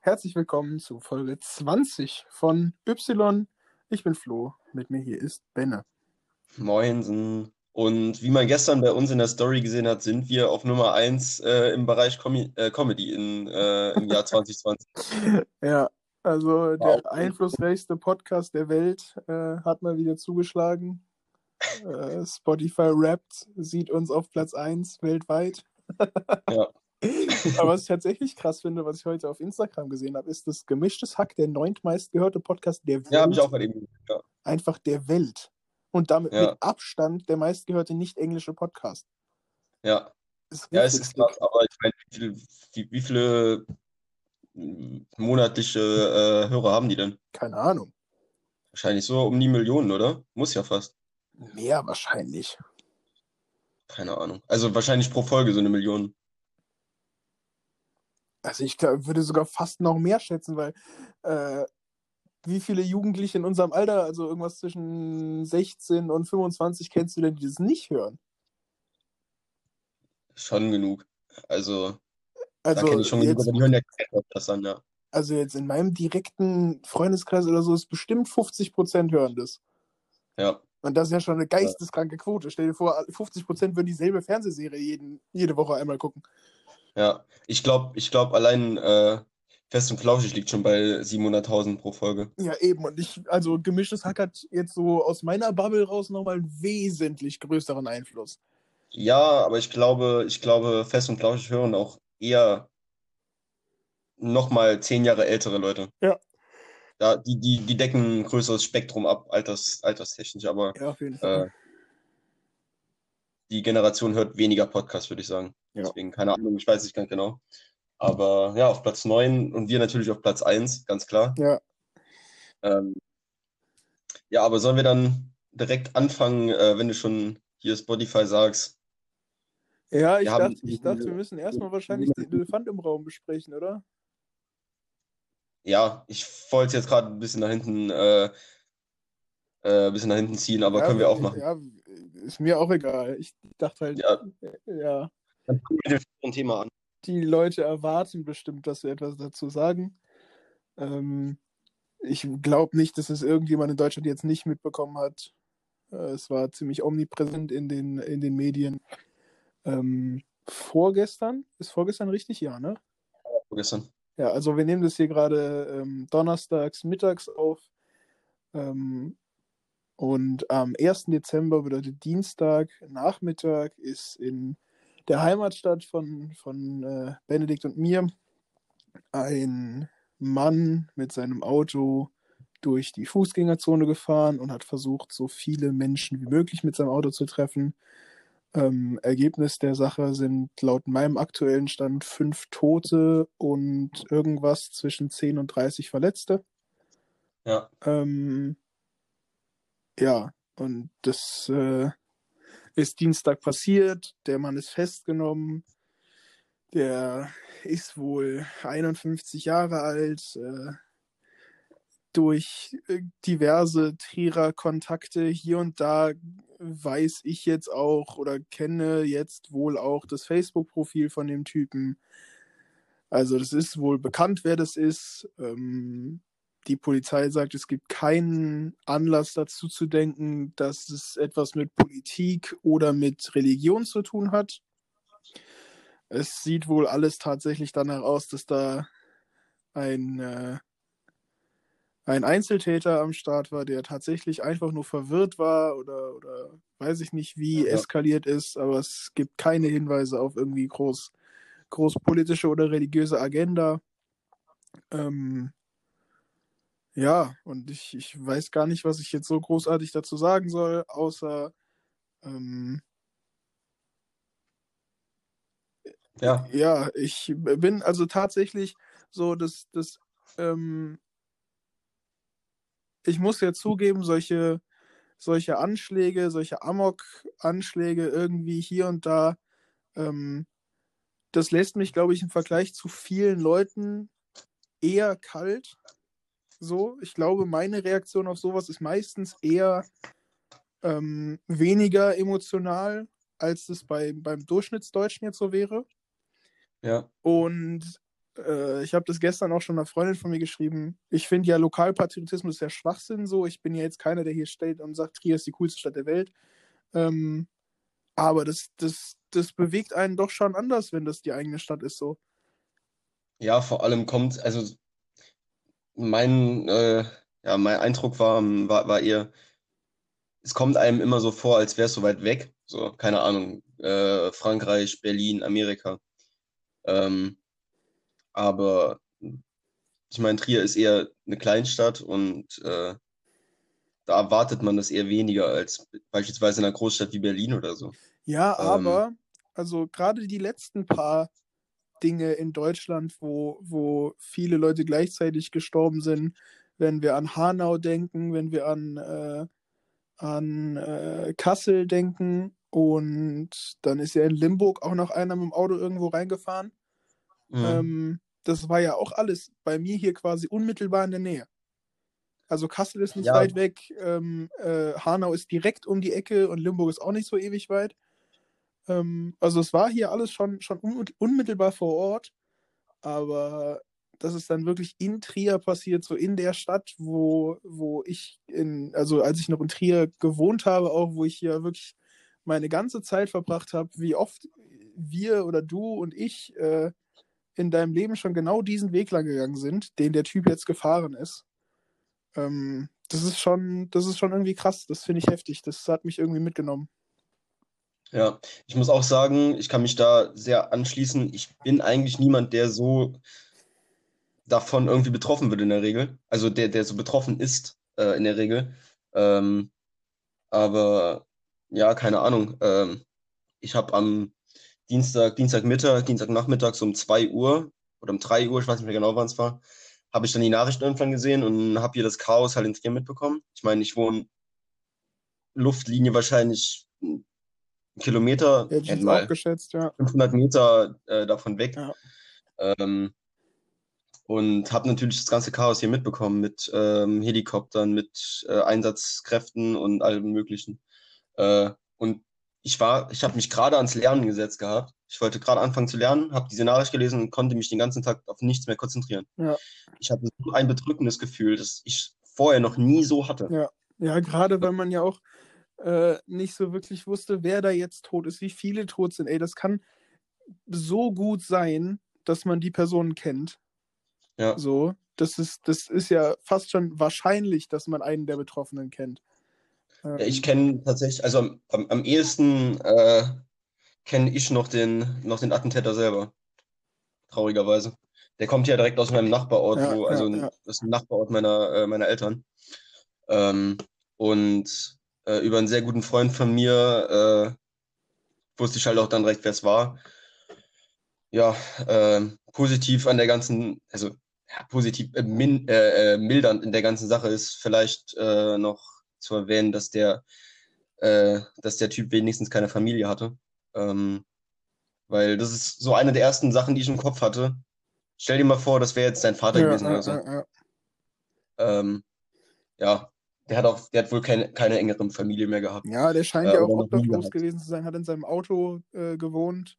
Herzlich willkommen zu Folge 20 von Y. Ich bin Flo, mit mir hier ist Benne. Moinsen. Und wie man gestern bei uns in der Story gesehen hat, sind wir auf Nummer 1 äh, im Bereich Com äh, Comedy in, äh, im Jahr 2020. ja, also der wow. einflussreichste Podcast der Welt äh, hat mal wieder zugeschlagen. Äh, Spotify Rappt sieht uns auf Platz 1 weltweit. ja. Aber was ich tatsächlich krass finde, was ich heute auf Instagram gesehen habe, ist das Gemischtes Hack, der neuntmeist gehörte Podcast der Welt. Ja, habe ich auch bei dem. Ja. Einfach der Welt. Und damit ja. mit Abstand der meistgehörte nicht-englische Podcast. Ja. Ja, es ist krass, aber ich meine, wie, viel, wie, wie viele monatliche äh, Hörer haben die denn? Keine Ahnung. Wahrscheinlich so um die Millionen, oder? Muss ja fast. Mehr wahrscheinlich. Keine Ahnung. Also wahrscheinlich pro Folge so eine Million. Also ich glaub, würde sogar fast noch mehr schätzen, weil äh, wie viele Jugendliche in unserem Alter, also irgendwas zwischen 16 und 25, kennst du denn, die das nicht hören? Schon genug. Also, also da kenne ich schon genug, aber die hören ja das an, ja. Also jetzt in meinem direkten Freundeskreis oder so ist bestimmt 50 Prozent hören das. Ja. Und das ist ja schon eine geisteskranke Quote. Stell dir vor, 50 Prozent würden dieselbe Fernsehserie jeden, jede Woche einmal gucken. Ja, ich glaube, ich glaube, allein äh, Fest und Flauschig liegt schon bei 700.000 pro Folge. Ja, eben. Und ich, also gemischtes Hack hat jetzt so aus meiner Bubble raus nochmal einen wesentlich größeren Einfluss. Ja, aber ich glaube, ich glaube, Fest und Flauschig hören auch eher nochmal zehn Jahre ältere Leute. Ja. Ja, die, die, die decken ein größeres Spektrum ab, alters, alterstechnisch, aber ja, auf jeden Fall. Äh, die Generation hört weniger Podcasts, würde ich sagen. Ja. Deswegen, keine Ahnung, ich weiß nicht ganz genau. Aber ja, auf Platz 9 und wir natürlich auf Platz 1, ganz klar. Ja. Ähm, ja, aber sollen wir dann direkt anfangen, äh, wenn du schon hier Spotify sagst? Ja, ich, dachte, ich dachte, wir müssen erstmal wahrscheinlich den Elefant im Raum besprechen, oder? Ja, ich wollte jetzt gerade ein bisschen nach hinten, äh, äh, ein bisschen nach hinten ziehen, aber ja, können wir auch machen. Ja, ist mir auch egal. Ich dachte halt, ja. ja. Dann gucken wir ein Thema an. Die Leute erwarten bestimmt, dass wir etwas dazu sagen. Ähm, ich glaube nicht, dass es irgendjemand in Deutschland jetzt nicht mitbekommen hat. Äh, es war ziemlich omnipräsent in den, in den Medien. Ähm, vorgestern, ist vorgestern richtig? Ja, ne? Vorgestern. Ja, also wir nehmen das hier gerade ähm, donnerstags mittags auf. Ähm, und am 1. Dezember bedeutet Dienstag Nachmittag ist in der Heimatstadt von, von äh, Benedikt und mir ein Mann mit seinem Auto durch die Fußgängerzone gefahren und hat versucht, so viele Menschen wie möglich mit seinem Auto zu treffen. Ähm, Ergebnis der Sache sind laut meinem aktuellen Stand fünf Tote und irgendwas zwischen 10 und 30 Verletzte. Ja. Ähm, ja, und das äh, ist Dienstag passiert. Der Mann ist festgenommen. Der ist wohl 51 Jahre alt. Äh, durch äh, diverse Trierer-Kontakte hier und da weiß ich jetzt auch oder kenne jetzt wohl auch das Facebook-Profil von dem Typen. Also das ist wohl bekannt, wer das ist. Ähm, die Polizei sagt, es gibt keinen Anlass dazu zu denken, dass es etwas mit Politik oder mit Religion zu tun hat. Es sieht wohl alles tatsächlich danach aus, dass da ein, äh, ein Einzeltäter am Start war, der tatsächlich einfach nur verwirrt war oder, oder weiß ich nicht, wie ja. eskaliert ist, aber es gibt keine Hinweise auf irgendwie groß, groß politische oder religiöse Agenda. Ähm, ja, und ich, ich weiß gar nicht, was ich jetzt so großartig dazu sagen soll, außer ähm, ja. ja, ich bin also tatsächlich so, dass das ähm, ich muss ja zugeben, solche, solche Anschläge, solche Amok-Anschläge irgendwie hier und da, ähm, das lässt mich, glaube ich, im Vergleich zu vielen Leuten eher kalt so. Ich glaube, meine Reaktion auf sowas ist meistens eher ähm, weniger emotional, als es bei, beim Durchschnittsdeutschen jetzt so wäre. Ja. Und äh, ich habe das gestern auch schon einer Freundin von mir geschrieben. Ich finde ja Lokalpatriotismus ja Schwachsinn so. Ich bin ja jetzt keiner, der hier steht und sagt, Trier ist die coolste Stadt der Welt. Ähm, aber das, das, das bewegt einen doch schon anders, wenn das die eigene Stadt ist so. Ja, vor allem kommt, also mein, äh, ja, mein Eindruck war, war, war eher, es kommt einem immer so vor, als wäre es so weit weg. So, keine Ahnung, äh, Frankreich, Berlin, Amerika. Ähm, aber ich meine, Trier ist eher eine Kleinstadt und äh, da erwartet man das eher weniger als beispielsweise in einer Großstadt wie Berlin oder so. Ja, ähm, aber also gerade die letzten paar Dinge in Deutschland, wo, wo viele Leute gleichzeitig gestorben sind, wenn wir an Hanau denken, wenn wir an, äh, an äh, Kassel denken und dann ist ja in Limburg auch noch einer mit dem Auto irgendwo reingefahren. Mhm. Ähm, das war ja auch alles bei mir hier quasi unmittelbar in der Nähe. Also Kassel ist nicht ja. weit weg, ähm, äh, Hanau ist direkt um die Ecke und Limburg ist auch nicht so ewig weit. Ähm, also es war hier alles schon, schon unmittelbar vor Ort, aber das ist dann wirklich in Trier passiert, so in der Stadt, wo, wo ich in, also als ich noch in Trier gewohnt habe, auch wo ich hier wirklich meine ganze Zeit verbracht habe, wie oft wir oder du und ich äh, in deinem Leben schon genau diesen Weg lang gegangen sind, den der Typ jetzt gefahren ist. Ähm, das ist schon, das ist schon irgendwie krass. Das finde ich heftig. Das hat mich irgendwie mitgenommen. Ja, ich muss auch sagen, ich kann mich da sehr anschließen. Ich bin eigentlich niemand, der so davon irgendwie betroffen wird in der Regel. Also der, der so betroffen ist äh, in der Regel. Ähm, aber ja, keine Ahnung. Ähm, ich habe am Dienstag, Dienstagmittag, Dienstagnachmittag so um 2 Uhr oder um 3 Uhr, ich weiß nicht mehr genau, wann es war, habe ich dann die Nachrichten irgendwann gesehen und habe hier das Chaos halt in Trier mitbekommen. Ich meine, ich wohne Luftlinie wahrscheinlich einen Kilometer, mal, geschätzt, ja. 500 Meter äh, davon weg. Ja. Ähm, und habe natürlich das ganze Chaos hier mitbekommen mit ähm, Helikoptern, mit äh, Einsatzkräften und allem Möglichen. Äh, und ich war, ich habe mich gerade ans Lernen gesetzt gehabt. Ich wollte gerade anfangen zu lernen, habe diese Nachricht gelesen und konnte mich den ganzen Tag auf nichts mehr konzentrieren. Ja. Ich hatte so ein bedrückendes Gefühl, das ich vorher noch nie so hatte. Ja, ja gerade weil man ja auch äh, nicht so wirklich wusste, wer da jetzt tot ist, wie viele tot sind. Ey, das kann so gut sein, dass man die Personen kennt. Ja. So, das ist, das ist ja fast schon wahrscheinlich, dass man einen der Betroffenen kennt. Ja, ich kenne tatsächlich, also am, am ehesten äh, kenne ich noch den, noch den Attentäter selber. Traurigerweise. Der kommt ja direkt aus meinem Nachbarort, ja, wo, also ja, das ist ein Nachbarort meiner, äh, meiner Eltern. Ähm, und äh, über einen sehr guten Freund von mir äh, wusste ich halt auch dann direkt, wer es war. Ja, äh, positiv an der ganzen, also ja, positiv äh, min, äh, mildernd in der ganzen Sache ist vielleicht noch zu erwähnen, dass der, äh, dass der Typ wenigstens keine Familie hatte. Ähm, weil das ist so eine der ersten Sachen, die ich im Kopf hatte. Stell dir mal vor, das wäre jetzt dein Vater ja, gewesen ja, oder so. Ja, ähm, ja, der hat auch, der hat wohl keine, keine engere Familie mehr gehabt. Ja, der scheint äh, ja auch obdachlos gewesen zu sein, hat in seinem Auto äh, gewohnt,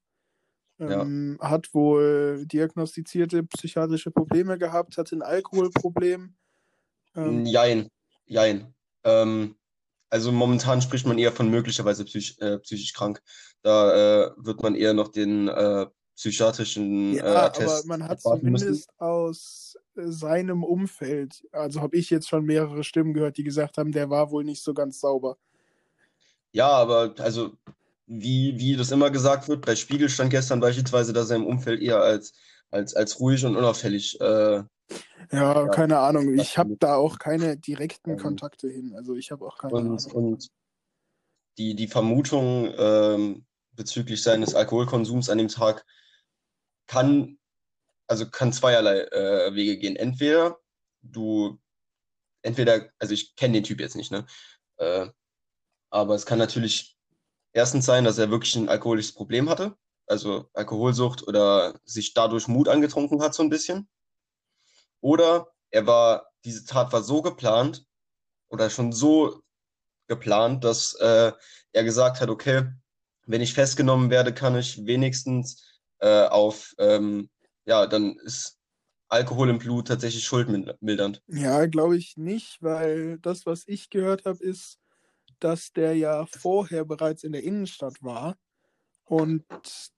ähm, ja. hat wohl diagnostizierte psychiatrische Probleme gehabt, hatte ein Alkoholproblem. Ähm, jein, jein. Ähm, also momentan spricht man eher von möglicherweise psych, äh, psychisch krank. Da äh, wird man eher noch den äh, psychiatrischen ja, äh, Attest aber man hat zumindest müssen. aus äh, seinem Umfeld, also habe ich jetzt schon mehrere Stimmen gehört, die gesagt haben, der war wohl nicht so ganz sauber. Ja, aber also wie, wie das immer gesagt wird, bei Spiegel stand gestern beispielsweise, dass er im Umfeld eher als, als, als ruhig und unauffällig äh, ja, keine Ahnung. Ich habe da auch keine direkten ähm, Kontakte hin. Also ich habe auch keine und, Ahnung. Und die, die Vermutung ähm, bezüglich seines Alkoholkonsums an dem Tag kann, also kann zweierlei äh, Wege gehen. Entweder du, entweder, also ich kenne den Typ jetzt nicht, ne? Äh, aber es kann natürlich erstens sein, dass er wirklich ein alkoholisches Problem hatte, also Alkoholsucht oder sich dadurch Mut angetrunken hat, so ein bisschen. Oder er war, diese Tat war so geplant oder schon so geplant, dass äh, er gesagt hat, okay, wenn ich festgenommen werde, kann ich wenigstens äh, auf, ähm, ja, dann ist Alkohol im Blut tatsächlich schuldmildernd. Ja, glaube ich nicht, weil das, was ich gehört habe, ist, dass der ja vorher bereits in der Innenstadt war und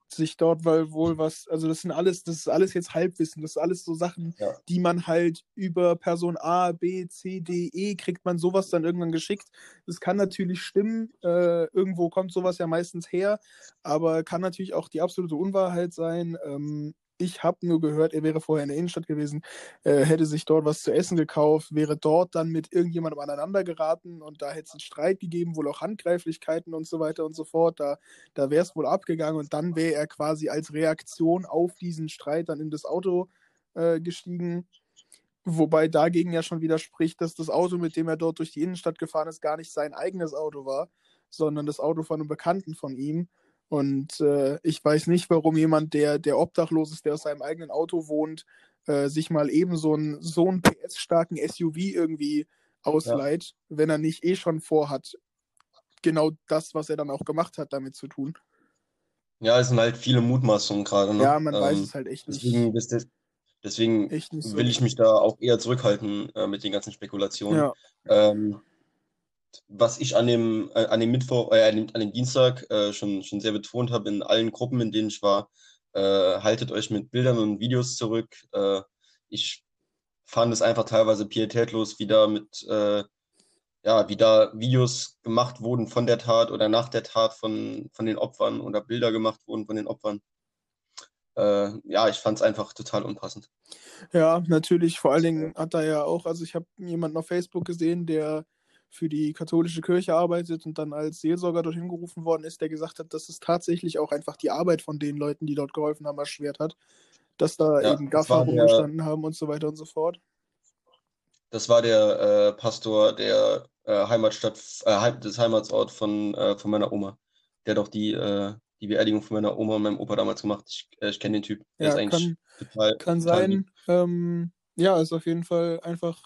sich dort weil wohl was, also das sind alles, das ist alles jetzt Halbwissen, das ist alles so Sachen, ja. die man halt über Person A, B, C, D, E kriegt man sowas dann irgendwann geschickt. Das kann natürlich stimmen, äh, irgendwo kommt sowas ja meistens her, aber kann natürlich auch die absolute Unwahrheit sein. Ähm, ich habe nur gehört, er wäre vorher in der Innenstadt gewesen, äh, hätte sich dort was zu essen gekauft, wäre dort dann mit irgendjemandem aneinander geraten und da hätte es einen Streit gegeben, wohl auch Handgreiflichkeiten und so weiter und so fort. Da, da wäre es wohl abgegangen und dann wäre er quasi als Reaktion auf diesen Streit dann in das Auto äh, gestiegen. Wobei dagegen ja schon widerspricht, dass das Auto, mit dem er dort durch die Innenstadt gefahren ist, gar nicht sein eigenes Auto war, sondern das Auto von einem Bekannten von ihm. Und äh, ich weiß nicht, warum jemand, der, der obdachlos ist, der aus seinem eigenen Auto wohnt, äh, sich mal eben so einen so einen PS-starken SUV irgendwie ausleiht, ja. wenn er nicht eh schon vorhat, genau das, was er dann auch gemacht hat, damit zu tun. Ja, es sind halt viele Mutmaßungen gerade. Ne? Ja, man ähm, weiß es halt echt deswegen, nicht. Deswegen nicht so. will ich mich da auch eher zurückhalten äh, mit den ganzen Spekulationen. Ja. Ähm, was ich an dem, äh, an dem Mittwoch, äh, an, dem, an dem Dienstag äh, schon, schon sehr betont habe in allen Gruppen, in denen ich war, äh, haltet euch mit Bildern und Videos zurück. Äh, ich fand es einfach teilweise pietätlos, wie da mit, ja, wie da Videos gemacht wurden von der Tat oder nach der Tat von, von den Opfern oder Bilder gemacht wurden von den Opfern. ja, ich fand es einfach total unpassend. Ja, natürlich. Vor allen Dingen hat er ja auch, also ich habe jemanden auf Facebook gesehen, der für die katholische Kirche arbeitet und dann als Seelsorger dorthin gerufen worden ist, der gesagt hat, dass es tatsächlich auch einfach die Arbeit von den Leuten, die dort geholfen haben, erschwert hat. Dass da ja, eben Gaffer rumgestanden haben und so weiter und so fort. Das war der äh, Pastor der äh, Heimatstadt, äh, des Heimatsort von, äh, von meiner Oma. Der doch die, äh, die Beerdigung von meiner Oma und meinem Opa damals gemacht. Ich, äh, ich kenne den Typ. Der ja, ist eigentlich kann, total. Kann total sein. Ähm, ja, ist auf jeden Fall einfach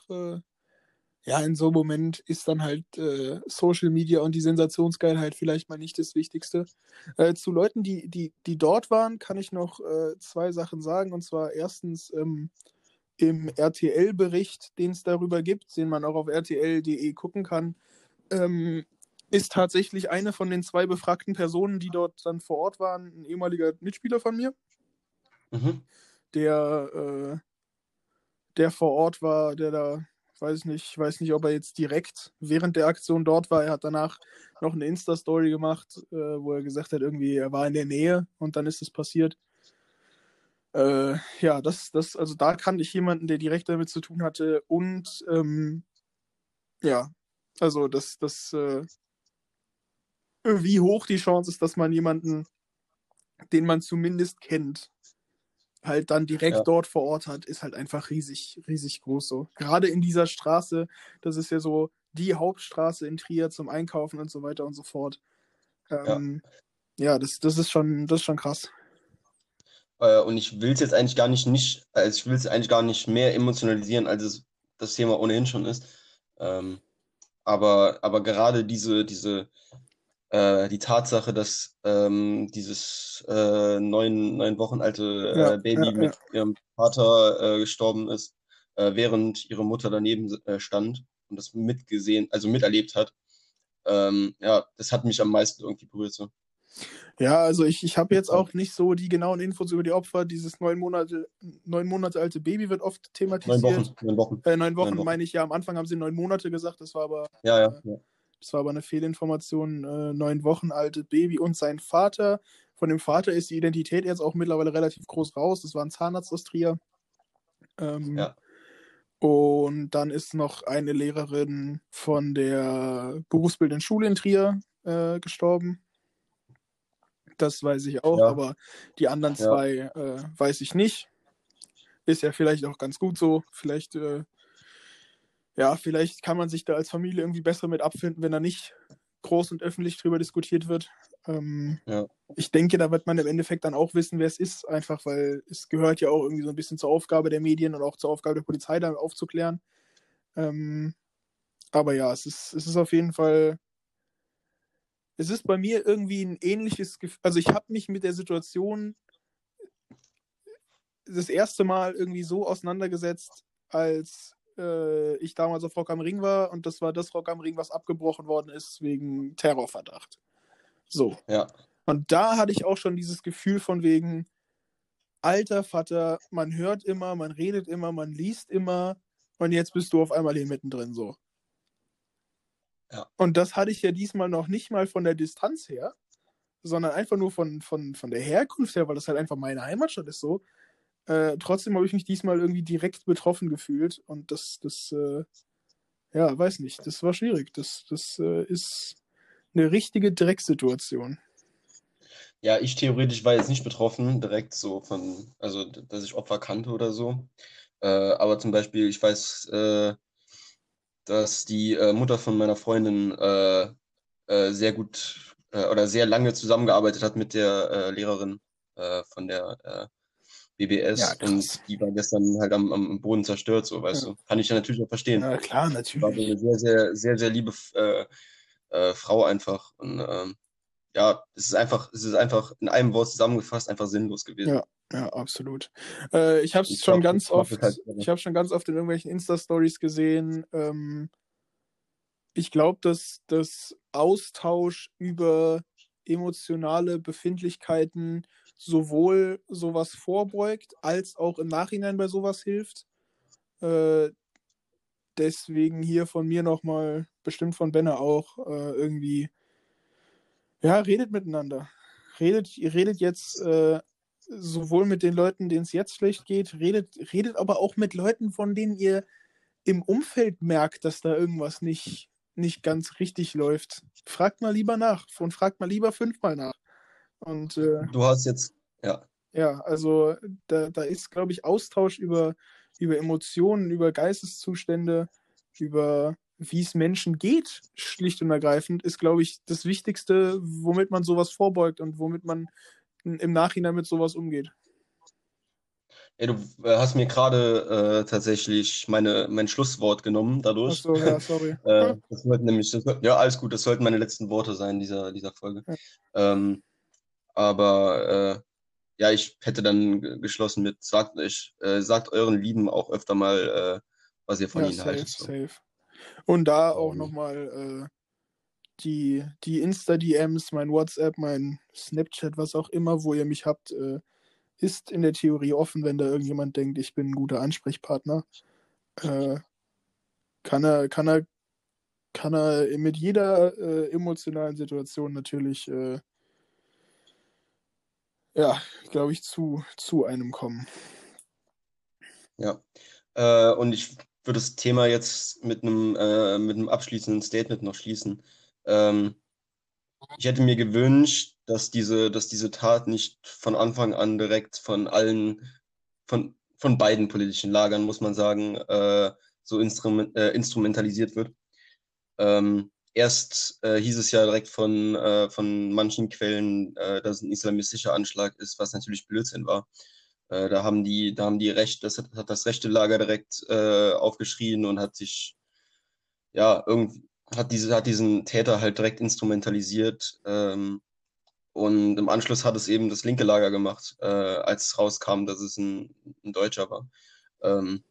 ja, in so einem Moment ist dann halt äh, Social Media und die Sensationsgeilheit vielleicht mal nicht das Wichtigste. Äh, zu Leuten, die, die, die dort waren, kann ich noch äh, zwei Sachen sagen. Und zwar erstens ähm, im RTL-Bericht, den es darüber gibt, den man auch auf rtl.de gucken kann, ähm, ist tatsächlich eine von den zwei befragten Personen, die dort dann vor Ort waren, ein ehemaliger Mitspieler von mir, mhm. der, äh, der vor Ort war, der da weiß nicht, ich weiß nicht, ob er jetzt direkt während der Aktion dort war. Er hat danach noch eine Insta-Story gemacht, äh, wo er gesagt hat, irgendwie, er war in der Nähe und dann ist es passiert. Äh, ja, das, das, also da kannte ich jemanden, der direkt damit zu tun hatte und ähm, ja, also das, das, äh, wie hoch die Chance ist, dass man jemanden, den man zumindest kennt, halt dann direkt ja. dort vor Ort hat, ist halt einfach riesig, riesig groß so. Gerade in dieser Straße, das ist ja so die Hauptstraße in Trier zum Einkaufen und so weiter und so fort. Ähm, ja, ja das, das ist schon, das ist schon krass. Äh, und ich will es jetzt eigentlich gar nicht, nicht also ich will es eigentlich gar nicht mehr emotionalisieren, als es das Thema ohnehin schon ist. Ähm, aber, aber gerade diese, diese äh, die Tatsache, dass ähm, dieses äh, neun, neun Wochen alte äh, ja, Baby ja, mit ja. ihrem Vater äh, gestorben ist, äh, während ihre Mutter daneben äh, stand und das mitgesehen, also miterlebt hat. Ähm, ja, das hat mich am meisten irgendwie berührt. So. Ja, also ich, ich habe jetzt auch nicht so die genauen Infos über die Opfer. Dieses neun Monate, neun Monate alte Baby wird oft thematisiert. Neun Wochen. Neun Wochen, äh, neun Wochen, neun Wochen. meine ich ja. Am Anfang haben sie neun Monate gesagt, das war aber. Ja, ja. ja. Das war aber eine Fehlinformation. Äh, neun Wochen altes Baby und sein Vater. Von dem Vater ist die Identität jetzt auch mittlerweile relativ groß raus. Das war ein Zahnarzt aus Trier. Ähm, ja. Und dann ist noch eine Lehrerin von der berufsbildenden Schule in Trier äh, gestorben. Das weiß ich auch, ja. aber die anderen zwei ja. äh, weiß ich nicht. Ist ja vielleicht auch ganz gut so. Vielleicht äh, ja, vielleicht kann man sich da als Familie irgendwie besser mit abfinden, wenn da nicht groß und öffentlich drüber diskutiert wird. Ähm, ja. Ich denke, da wird man im Endeffekt dann auch wissen, wer es ist, einfach weil es gehört ja auch irgendwie so ein bisschen zur Aufgabe der Medien und auch zur Aufgabe der Polizei, da aufzuklären. Ähm, aber ja, es ist, es ist auf jeden Fall es ist bei mir irgendwie ein ähnliches Gefühl. Also ich habe mich mit der Situation das erste Mal irgendwie so auseinandergesetzt, als äh, ich damals auf Rock am Ring war und das war das Rock am Ring, was abgebrochen worden ist wegen Terrorverdacht. So. Ja. Und da hatte ich auch schon dieses Gefühl von wegen, alter Vater, man hört immer, man redet immer, man liest immer und jetzt bist du auf einmal hier mittendrin so. Ja. Und das hatte ich ja diesmal noch nicht mal von der Distanz her, sondern einfach nur von, von, von der Herkunft her, weil das halt einfach meine Heimatstadt ist so. Äh, trotzdem habe ich mich diesmal irgendwie direkt betroffen gefühlt und das, das, äh, ja, weiß nicht, das war schwierig. Das, das äh, ist eine richtige Drecksituation. Ja, ich theoretisch war jetzt nicht betroffen, direkt so von, also dass ich Opfer kannte oder so. Äh, aber zum Beispiel, ich weiß, äh, dass die Mutter von meiner Freundin sehr gut oder sehr lange zusammengearbeitet hat mit der Lehrerin von der BBS ja, und die war gestern halt am, am Boden zerstört, so weißt ja. du. Kann ich ja natürlich auch verstehen. Ja, klar, natürlich. War eine sehr, sehr, sehr, sehr liebe Frau einfach. Und ähm, ja, es ist einfach, es ist einfach in einem Wort zusammengefasst einfach sinnlos gewesen. Ja, ja, absolut. Äh, ich habe es schon glaub, ganz oft, halt, ich habe schon ganz oft in irgendwelchen Insta-Stories gesehen. Ähm, ich glaube, dass das Austausch über emotionale Befindlichkeiten sowohl sowas vorbeugt, als auch im Nachhinein bei sowas hilft. Äh, deswegen hier von mir nochmal, bestimmt von Benne auch, äh, irgendwie ja, redet miteinander. Redet, redet jetzt äh, sowohl mit den Leuten, denen es jetzt schlecht geht, redet, redet aber auch mit Leuten, von denen ihr im Umfeld merkt, dass da irgendwas nicht, nicht ganz richtig läuft. Fragt mal lieber nach und fragt mal lieber fünfmal nach. Und, äh, du hast jetzt, ja. Ja, also da, da ist, glaube ich, Austausch über, über Emotionen, über Geisteszustände, über wie es Menschen geht, schlicht und ergreifend, ist, glaube ich, das Wichtigste, womit man sowas vorbeugt und womit man im Nachhinein mit sowas umgeht. Ja, du äh, hast mir gerade äh, tatsächlich meine, mein Schlusswort genommen dadurch. Ach so, ja, sorry. äh, das sollten nämlich, das, ja, alles gut, das sollten meine letzten Worte sein dieser, dieser Folge. Ja. Ähm, aber äh, ja, ich hätte dann geschlossen mit, sagt, euch, äh, sagt euren Lieben auch öfter mal, äh, was ihr von ja, ihnen safe, haltet. So. Safe. Und da auch nochmal äh, die, die Insta-DMs, mein WhatsApp, mein Snapchat, was auch immer, wo ihr mich habt, äh, ist in der Theorie offen, wenn da irgendjemand denkt, ich bin ein guter Ansprechpartner. Äh, kann er, kann er, kann er mit jeder äh, emotionalen Situation natürlich, äh, ja, glaube ich, zu, zu einem kommen. Ja. Äh, und ich würde das Thema jetzt mit einem, äh, mit einem abschließenden Statement noch schließen. Ähm, ich hätte mir gewünscht, dass diese, dass diese Tat nicht von Anfang an direkt von allen, von, von beiden politischen Lagern, muss man sagen, äh, so instrument, äh, instrumentalisiert wird. Ähm, erst äh, hieß es ja direkt von, äh, von manchen Quellen, äh, dass es ein islamistischer Anschlag ist, was natürlich Blödsinn war. Äh, da haben die, da haben die Recht, das hat, hat das rechte Lager direkt äh, aufgeschrien und hat sich, ja, irgendwie, hat diese, hat diesen Täter halt direkt instrumentalisiert. Ähm, und im Anschluss hat es eben das linke Lager gemacht, äh, als es rauskam, dass es ein, ein Deutscher war. Ähm,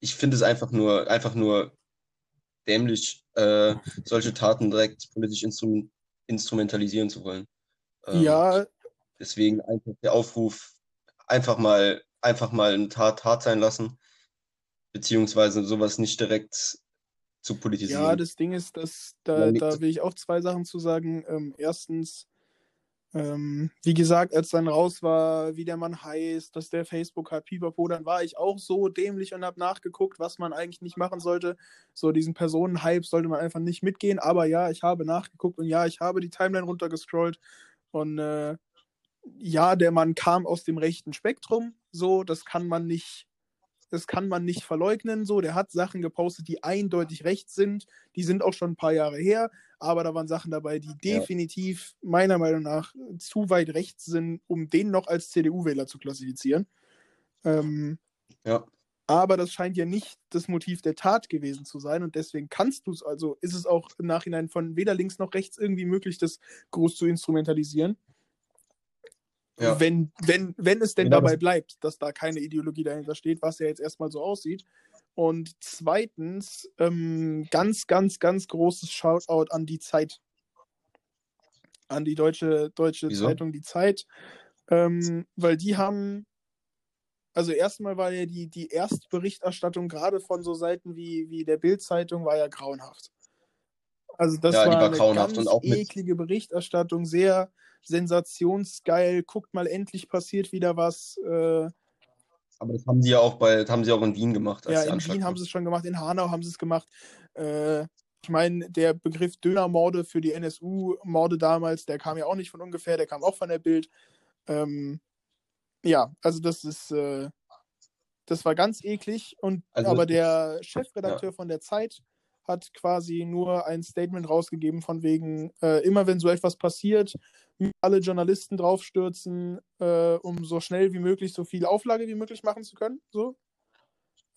ich finde es einfach nur, einfach nur dämlich, äh, solche Taten direkt politisch instrum instrumentalisieren zu wollen. Ähm, ja. Deswegen einfach der Aufruf, einfach mal, einfach mal eine Tat hart sein lassen, beziehungsweise sowas nicht direkt zu politisieren. Ja, das Ding ist, dass da, da will ich auch zwei Sachen zu sagen. Ähm, erstens, ähm, wie gesagt, als dann raus war, wie der Mann heißt, dass der Facebook hat, pipapo, dann war ich auch so dämlich und habe nachgeguckt, was man eigentlich nicht machen sollte. So diesen Personenhype sollte man einfach nicht mitgehen. Aber ja, ich habe nachgeguckt und ja, ich habe die Timeline runtergescrollt und äh, ja, der Mann kam aus dem rechten Spektrum, so, das kann man nicht, das kann man nicht verleugnen, so, der hat Sachen gepostet, die eindeutig rechts sind, die sind auch schon ein paar Jahre her, aber da waren Sachen dabei, die definitiv ja. meiner Meinung nach zu weit rechts sind, um den noch als CDU-Wähler zu klassifizieren. Ähm, ja. Aber das scheint ja nicht das Motiv der Tat gewesen zu sein und deswegen kannst du es, also ist es auch im Nachhinein von weder links noch rechts irgendwie möglich, das groß zu instrumentalisieren. Ja. Wenn, wenn, wenn es denn ja, dabei bleibt, dass da keine Ideologie dahinter steht, was ja jetzt erstmal so aussieht. Und zweitens, ähm, ganz, ganz, ganz großes Shoutout an die Zeit. An die deutsche, deutsche Zeitung Die Zeit. Ähm, weil die haben, also erstmal war ja die, die Erstberichterstattung gerade von so Seiten wie, wie der Bild-Zeitung war ja grauenhaft. Also das ja, war, war eine ganz eklige Berichterstattung, sehr sensationsgeil. Guckt mal, endlich passiert wieder was. Äh, aber das haben sie ja auch bei, haben sie auch in Wien gemacht. ja, in Wien haben sie es schon gemacht, in Hanau haben sie es gemacht. Äh, ich meine, der Begriff Dönermorde für die NSU-Morde damals, der kam ja auch nicht von ungefähr, der kam auch von der Bild. Ähm, ja, also das ist, äh, das war ganz eklig. Und also, aber der Chefredakteur ja. von der Zeit hat quasi nur ein Statement rausgegeben von wegen, äh, immer wenn so etwas passiert, alle Journalisten draufstürzen, äh, um so schnell wie möglich so viel Auflage wie möglich machen zu können. So.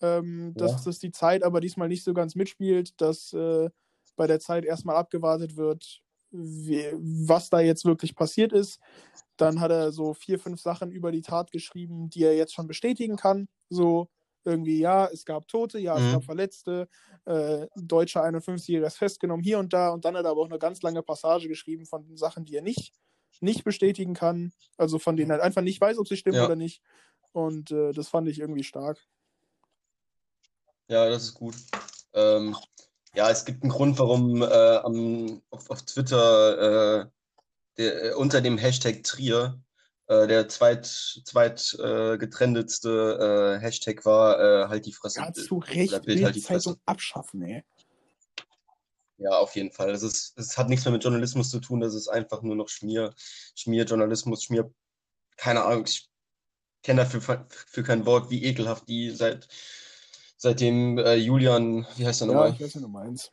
Ähm, ja. dass, dass die Zeit aber diesmal nicht so ganz mitspielt, dass äh, bei der Zeit erstmal abgewartet wird, wie, was da jetzt wirklich passiert ist. Dann hat er so vier, fünf Sachen über die Tat geschrieben, die er jetzt schon bestätigen kann. So, irgendwie, ja, es gab Tote, ja, mhm. es gab Verletzte, äh, Deutscher 51-Jähriger ist festgenommen, hier und da. Und dann hat er aber auch eine ganz lange Passage geschrieben von den Sachen, die er nicht, nicht bestätigen kann. Also von denen er einfach nicht weiß, ob sie stimmen ja. oder nicht. Und äh, das fand ich irgendwie stark. Ja, das ist gut. Ähm, ja, es gibt einen Grund, warum äh, am, auf, auf Twitter äh, der, äh, unter dem Hashtag Trier äh, der zweit, zweit äh, getrendetste äh, Hashtag war äh, halt die Fresse. Kannst du recht Bild halt die Zeitung abschaffen, ey. Ja, auf jeden Fall. Es, ist, es hat nichts mehr mit Journalismus zu tun, das ist einfach nur noch Schmier, Schmierjournalismus, Schmier, keine Ahnung, ich kenne dafür für, kein Wort, wie ekelhaft die seit seitdem äh, Julian, wie heißt er nochmal? Ja, ich weiß, wer du meinst.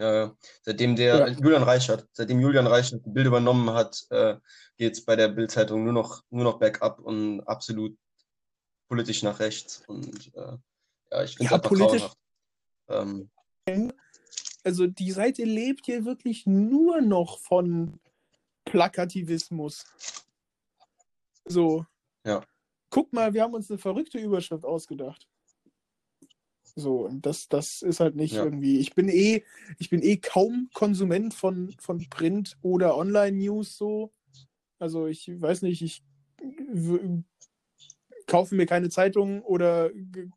Ja, seitdem der ja. Julian Reichert, seitdem Julian Reichert ein Bild übernommen hat, äh, geht es bei der Bildzeitung nur noch, nur noch bergab und absolut politisch nach rechts. Und äh, ja, ich finde es ja, politisch. Ähm, also die Seite lebt hier wirklich nur noch von Plakativismus. So. Ja. Guck mal, wir haben uns eine verrückte Überschrift ausgedacht. So, und das, das ist halt nicht ja. irgendwie. Ich bin eh, ich bin eh kaum Konsument von, von Print oder Online-News so. Also ich weiß nicht, ich kaufe mir keine Zeitung oder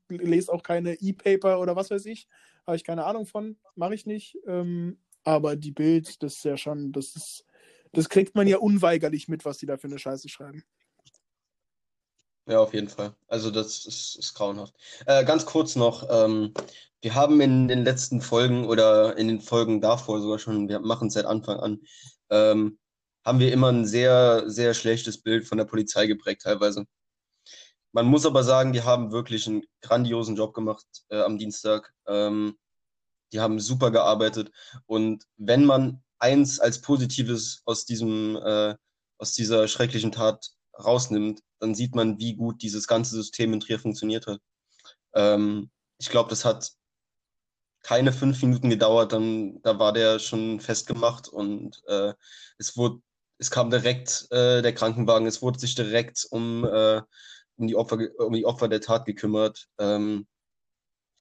lese auch keine E-Paper oder was weiß ich. Habe ich keine Ahnung von, mache ich nicht. Ähm, aber die Bild, das ist ja schon, das ist, das kriegt man ja unweigerlich mit, was die da für eine Scheiße schreiben. Ja, auf jeden Fall. Also das ist, ist grauenhaft. Äh, ganz kurz noch, ähm, wir haben in den letzten Folgen oder in den Folgen davor sogar schon, wir machen es seit Anfang an, ähm, haben wir immer ein sehr, sehr schlechtes Bild von der Polizei geprägt teilweise. Man muss aber sagen, die haben wirklich einen grandiosen Job gemacht äh, am Dienstag. Ähm, die haben super gearbeitet. Und wenn man eins als Positives aus diesem, äh, aus dieser schrecklichen Tat rausnimmt, dann sieht man, wie gut dieses ganze System in Trier funktioniert hat. Ähm, ich glaube, das hat keine fünf Minuten gedauert, dann da war der schon festgemacht und äh, es wurde, es kam direkt äh, der Krankenwagen, es wurde sich direkt um, äh, um, die Opfer, um die Opfer der Tat gekümmert. Ähm,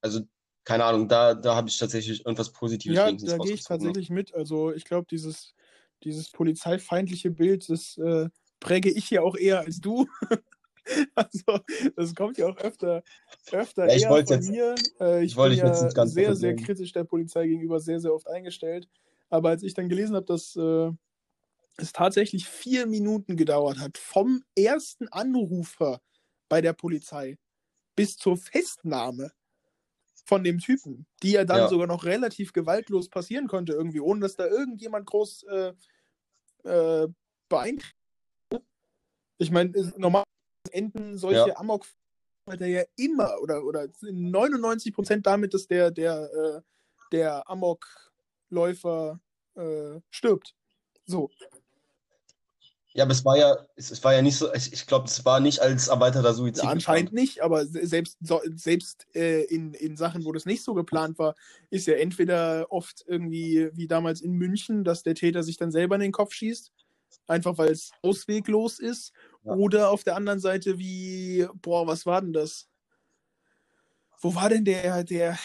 also keine Ahnung, da, da habe ich tatsächlich irgendwas Positives. Ja, da gehe ich tatsächlich mit. Also ich glaube, dieses, dieses polizeifeindliche Bild, das äh, präge ich ja auch eher als du. also, das kommt ja auch öfter, öfter ja, eher von jetzt, mir. Äh, ich bin ja sehr, sehr kritisch der Polizei gegenüber sehr, sehr oft eingestellt. Aber als ich dann gelesen habe, dass äh, es tatsächlich vier Minuten gedauert hat, vom ersten Anrufer bei der Polizei bis zur Festnahme von dem Typen, die ja dann ja. sogar noch relativ gewaltlos passieren konnte, irgendwie, ohne dass da irgendjemand groß äh, äh, beeinträchtigt ich meine, normal enden solche ja. Amok ja immer oder, oder 99 Prozent damit, dass der, der, äh, der Amokläufer äh, stirbt. So. Ja, aber es war ja, es, es war ja nicht so, ich, ich glaube, es war nicht als erweiterter Suizid. Ja, anscheinend geplant. nicht, aber selbst, so, selbst äh, in, in Sachen, wo das nicht so geplant war, ist ja entweder oft irgendwie wie damals in München, dass der Täter sich dann selber in den Kopf schießt, einfach weil es ausweglos ist, ja. oder auf der anderen Seite wie, boah, was war denn das? Wo war denn der, der,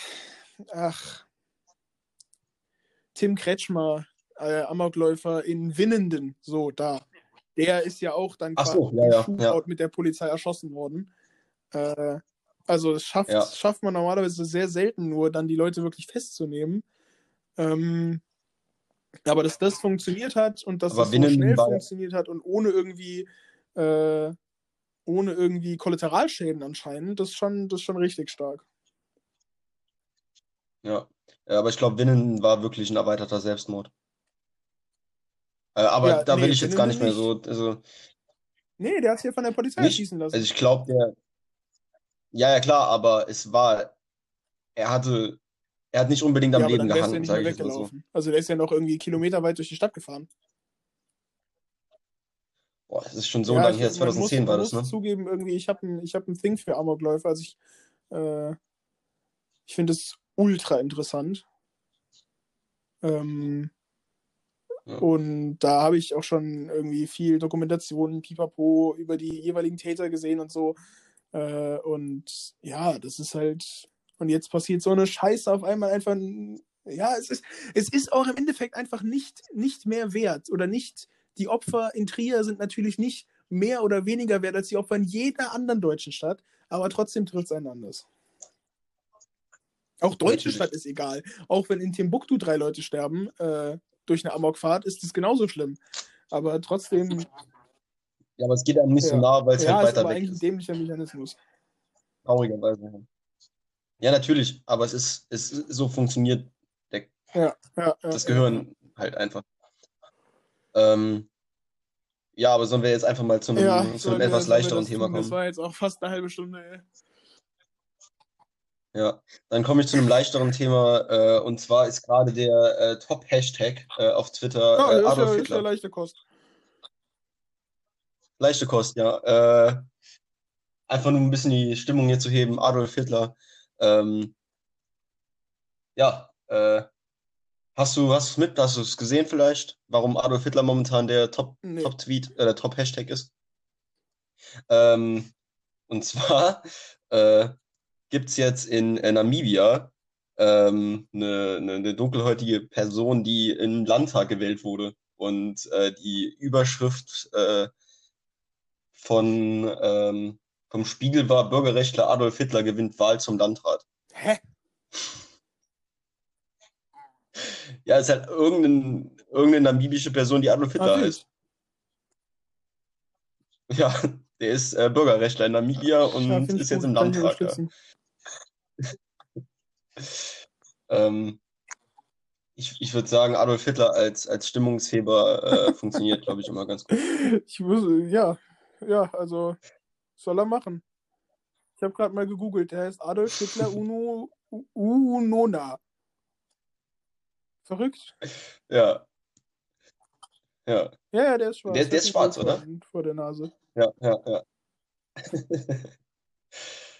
ach, Tim Kretschmer, äh, Amokläufer in Winnenden, so da. Der ist ja auch dann quasi so, ja, ja. mit der Polizei erschossen worden. Äh, also das schafft, ja. schafft man normalerweise sehr selten nur, dann die Leute wirklich festzunehmen. Ähm, aber dass das funktioniert hat und dass es das so schnell funktioniert hat und ohne irgendwie äh, ohne irgendwie Kollateralschäden anscheinend, das ist schon, das ist schon richtig stark. Ja, ja aber ich glaube, Winnen war wirklich ein erweiterter Selbstmord. Äh, aber ja, da nee, will ich jetzt gar nicht mehr so. Also, nee, der hat hier von der Polizei nicht, schießen lassen. Also ich glaube, der. Ja, ja, klar, aber es war. Er hatte. Er hat nicht unbedingt am ja, Leben gehangen, sage ich mal so. Also der ist ja noch irgendwie kilometerweit durch die Stadt gefahren. Boah, das ist schon so ja, lange her, 2010 muss, war das, ne? Ich muss zugeben, irgendwie, ich habe ein, hab ein Thing für Amokläufe. Also ich, äh, ich finde es ultra interessant. Ähm, und da habe ich auch schon irgendwie viel Dokumentation, pipapo, über die jeweiligen Täter gesehen und so. Äh, und ja, das ist halt. Und jetzt passiert so eine Scheiße auf einmal einfach. Ja, es ist, es ist auch im Endeffekt einfach nicht, nicht mehr wert. Oder nicht. Die Opfer in Trier sind natürlich nicht mehr oder weniger wert als die Opfer in jeder anderen deutschen Stadt. Aber trotzdem trifft es einen anders. Auch deutsche Stadt ist egal. Auch wenn in Timbuktu drei Leute sterben, äh, durch eine Amokfahrt, ist es genauso schlimm. Aber trotzdem. Ja, aber es geht einem nicht ja. so nah, weil es ja, halt weiter ist weg eigentlich ist. ein dämlicher Mechanismus. Traurigerweise. Ja, natürlich, aber es ist, es ist, so funktioniert der, ja, ja, das Gehirn halt einfach. Ähm, ja, aber sollen wir jetzt einfach mal zu einem, zu einem etwas leichteren Thema kommen? Das war jetzt auch fast eine halbe Stunde, ey. Ja, dann komme ich zu einem leichteren Thema äh, und zwar ist gerade der äh, Top-Hashtag äh, auf Twitter ja, äh, Adolf ist Hitler. Ist leichte Kost. Leichte Kost, ja. Äh, einfach nur ein bisschen die Stimmung hier zu heben. Adolf Hitler. Ähm, ja, äh, hast du es mit? Hast du es gesehen vielleicht? Warum Adolf Hitler momentan der Top-Tweet, nee. Top äh, der Top-Hashtag ist? Ähm, und zwar äh, gibt es jetzt in, in Namibia ähm, eine, eine, eine, dunkelhäutige Person, die in den Landtag gewählt wurde. Und äh, die Überschrift äh, von, ähm, vom Spiegel war: Bürgerrechtler Adolf Hitler gewinnt Wahl zum Landrat. Hä? Ja, ist halt irgendein, irgendeine namibische Person, die Adolf Hitler heißt. Ja, der ist äh, Bürgerrechtler in Namibia und ja, ist jetzt im Landtag. Ähm, ich, ich würde sagen, Adolf Hitler als, als Stimmungsheber äh, funktioniert, glaube ich, immer ganz gut. Ich muss, ja, ja, also soll er machen. Ich habe gerade mal gegoogelt, der heißt Adolf Hitler Uno, Unona. Verrückt. Ja. Ja. Ja, ja, der ist schwarz. Der, der ist schwarz, oder? Vor der Nase. Ja, ja, ja.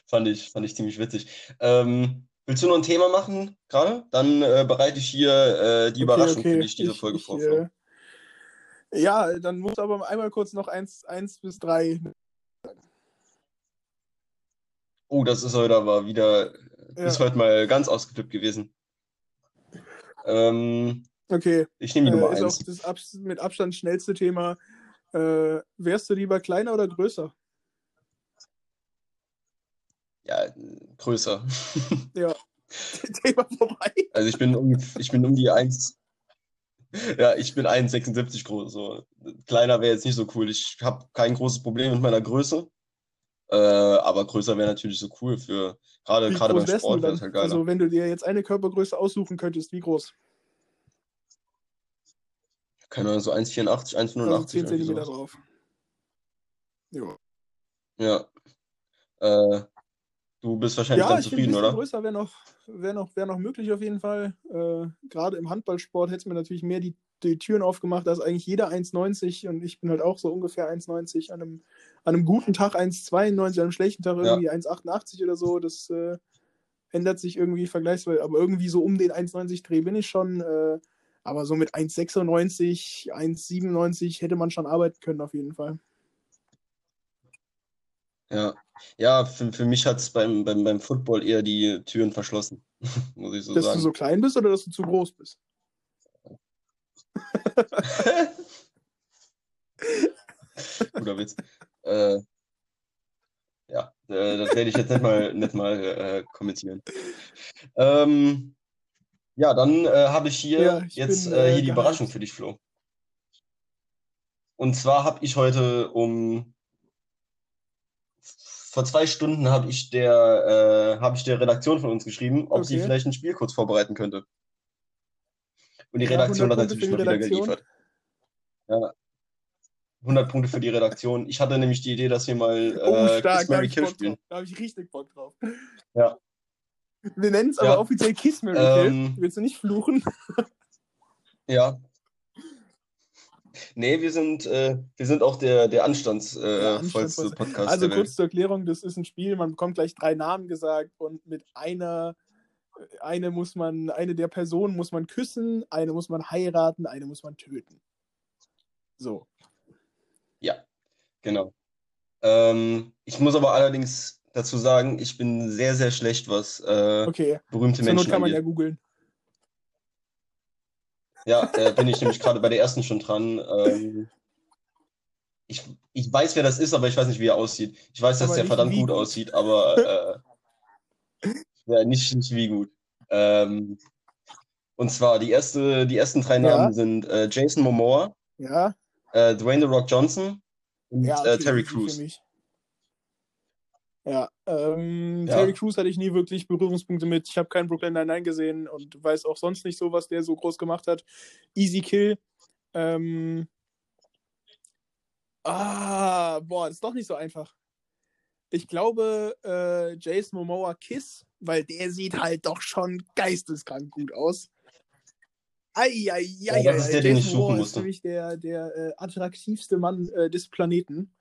fand, ich, fand ich ziemlich witzig. Ähm, willst du noch ein Thema machen gerade? Dann äh, bereite ich hier äh, die okay, Überraschung okay. für dich, diese ich, Folge vor. Äh, ja, dann muss aber einmal kurz noch eins, eins bis drei. Oh, das ist heute aber wieder, ja. ist heute mal ganz ausgeflippt gewesen. Ähm, okay. Ich nehme die Nummer äh, ist eins. Auch das mit Abstand schnellste Thema. Äh, wärst du lieber kleiner oder größer? ja, größer. Ja. Thema vorbei. Also ich bin um, ich bin um die 1. Ja, ich bin 1,76 groß. So. Kleiner wäre jetzt nicht so cool. Ich habe kein großes Problem mit meiner Größe. Äh, aber größer wäre natürlich so cool für gerade gerade beim Sport wäre halt geil. Also wenn du dir jetzt eine Körpergröße aussuchen könntest, wie groß? Keine Ahnung, so 1,84, 1,85. Also 10 cm drauf. Ja. Ja. Äh, Du bist wahrscheinlich ja, ganz zufrieden, oder? größer wäre noch, wär noch, wär noch möglich auf jeden Fall. Äh, Gerade im Handballsport hätte es mir natürlich mehr die die Türen aufgemacht, da ist eigentlich jeder 1,90 und ich bin halt auch so ungefähr 1,90 an einem, an einem guten Tag 1,92, an einem schlechten Tag irgendwie ja. 1,88 oder so. Das äh, ändert sich irgendwie vergleichsweise, aber irgendwie so um den 1,90 Dreh bin ich schon. Äh, aber so mit 1,96, 1,97 hätte man schon arbeiten können, auf jeden Fall. Ja, ja für, für mich hat es beim, beim, beim Football eher die Türen verschlossen, muss ich so dass sagen. Dass du so klein bist oder dass du zu groß bist? Guter Witz. Äh, ja, äh, das werde ich jetzt nicht mal, nicht mal äh, kommentieren. Ähm, ja, dann äh, habe ich hier ja, ich jetzt bin, äh, hier die Überraschung für dich, Flo. Und zwar habe ich heute um vor zwei Stunden habe ich der äh, habe ich der Redaktion von uns geschrieben, ob okay. sie vielleicht ein Spiel kurz vorbereiten könnte. Und die ja, Redaktion hat natürlich mal wieder geliefert. Ja. 100 Punkte für die Redaktion. Ich hatte nämlich die Idee, dass wir mal oh, äh, stark, Kiss Mary Kill spielen. Da habe ich richtig Bock drauf. Ja. Wir nennen es aber ja. offiziell Kiss Mary ähm, Kill. Willst du nicht fluchen? ja. Nee, wir sind, äh, wir sind auch der, der anstandsvollste äh, Podcast. Also kurz zur Erklärung, das ist ein Spiel, man bekommt gleich drei Namen gesagt und mit einer eine muss man, eine der Personen muss man küssen, eine muss man heiraten, eine muss man töten. So. Ja, genau. Ähm, ich muss aber allerdings dazu sagen, ich bin sehr, sehr schlecht, was äh, okay. berühmte Zur Menschen Not kann man ja googeln. Ja, äh, bin ich nämlich gerade bei der ersten schon dran. Ähm, ich, ich weiß, wer das ist, aber ich weiß nicht, wie er aussieht. Ich weiß, dass aber der verdammt gut, gut aussieht, aber äh, ja, nicht, nicht wie gut. Ähm, und zwar die, erste, die ersten drei Namen ja. sind äh, Jason Momoa, ja. äh, Dwayne The Rock Johnson und ja, äh, Terry Crews. Ja, ähm, Terry Crews hatte ich nie wirklich Berührungspunkte mit. Ich habe keinen Brooklyn Nine-Nine gesehen und weiß auch sonst nicht so, was der so groß gemacht hat. Easy Kill. Ähm, ah, boah, das ist doch nicht so einfach. Ich glaube, äh, Jason Momoa Kiss, weil der sieht halt doch schon geisteskrank gut aus. Eieiei, ja, das ist der, den ich suchen musste. ist nämlich der, der äh, attraktivste Mann äh, des Planeten.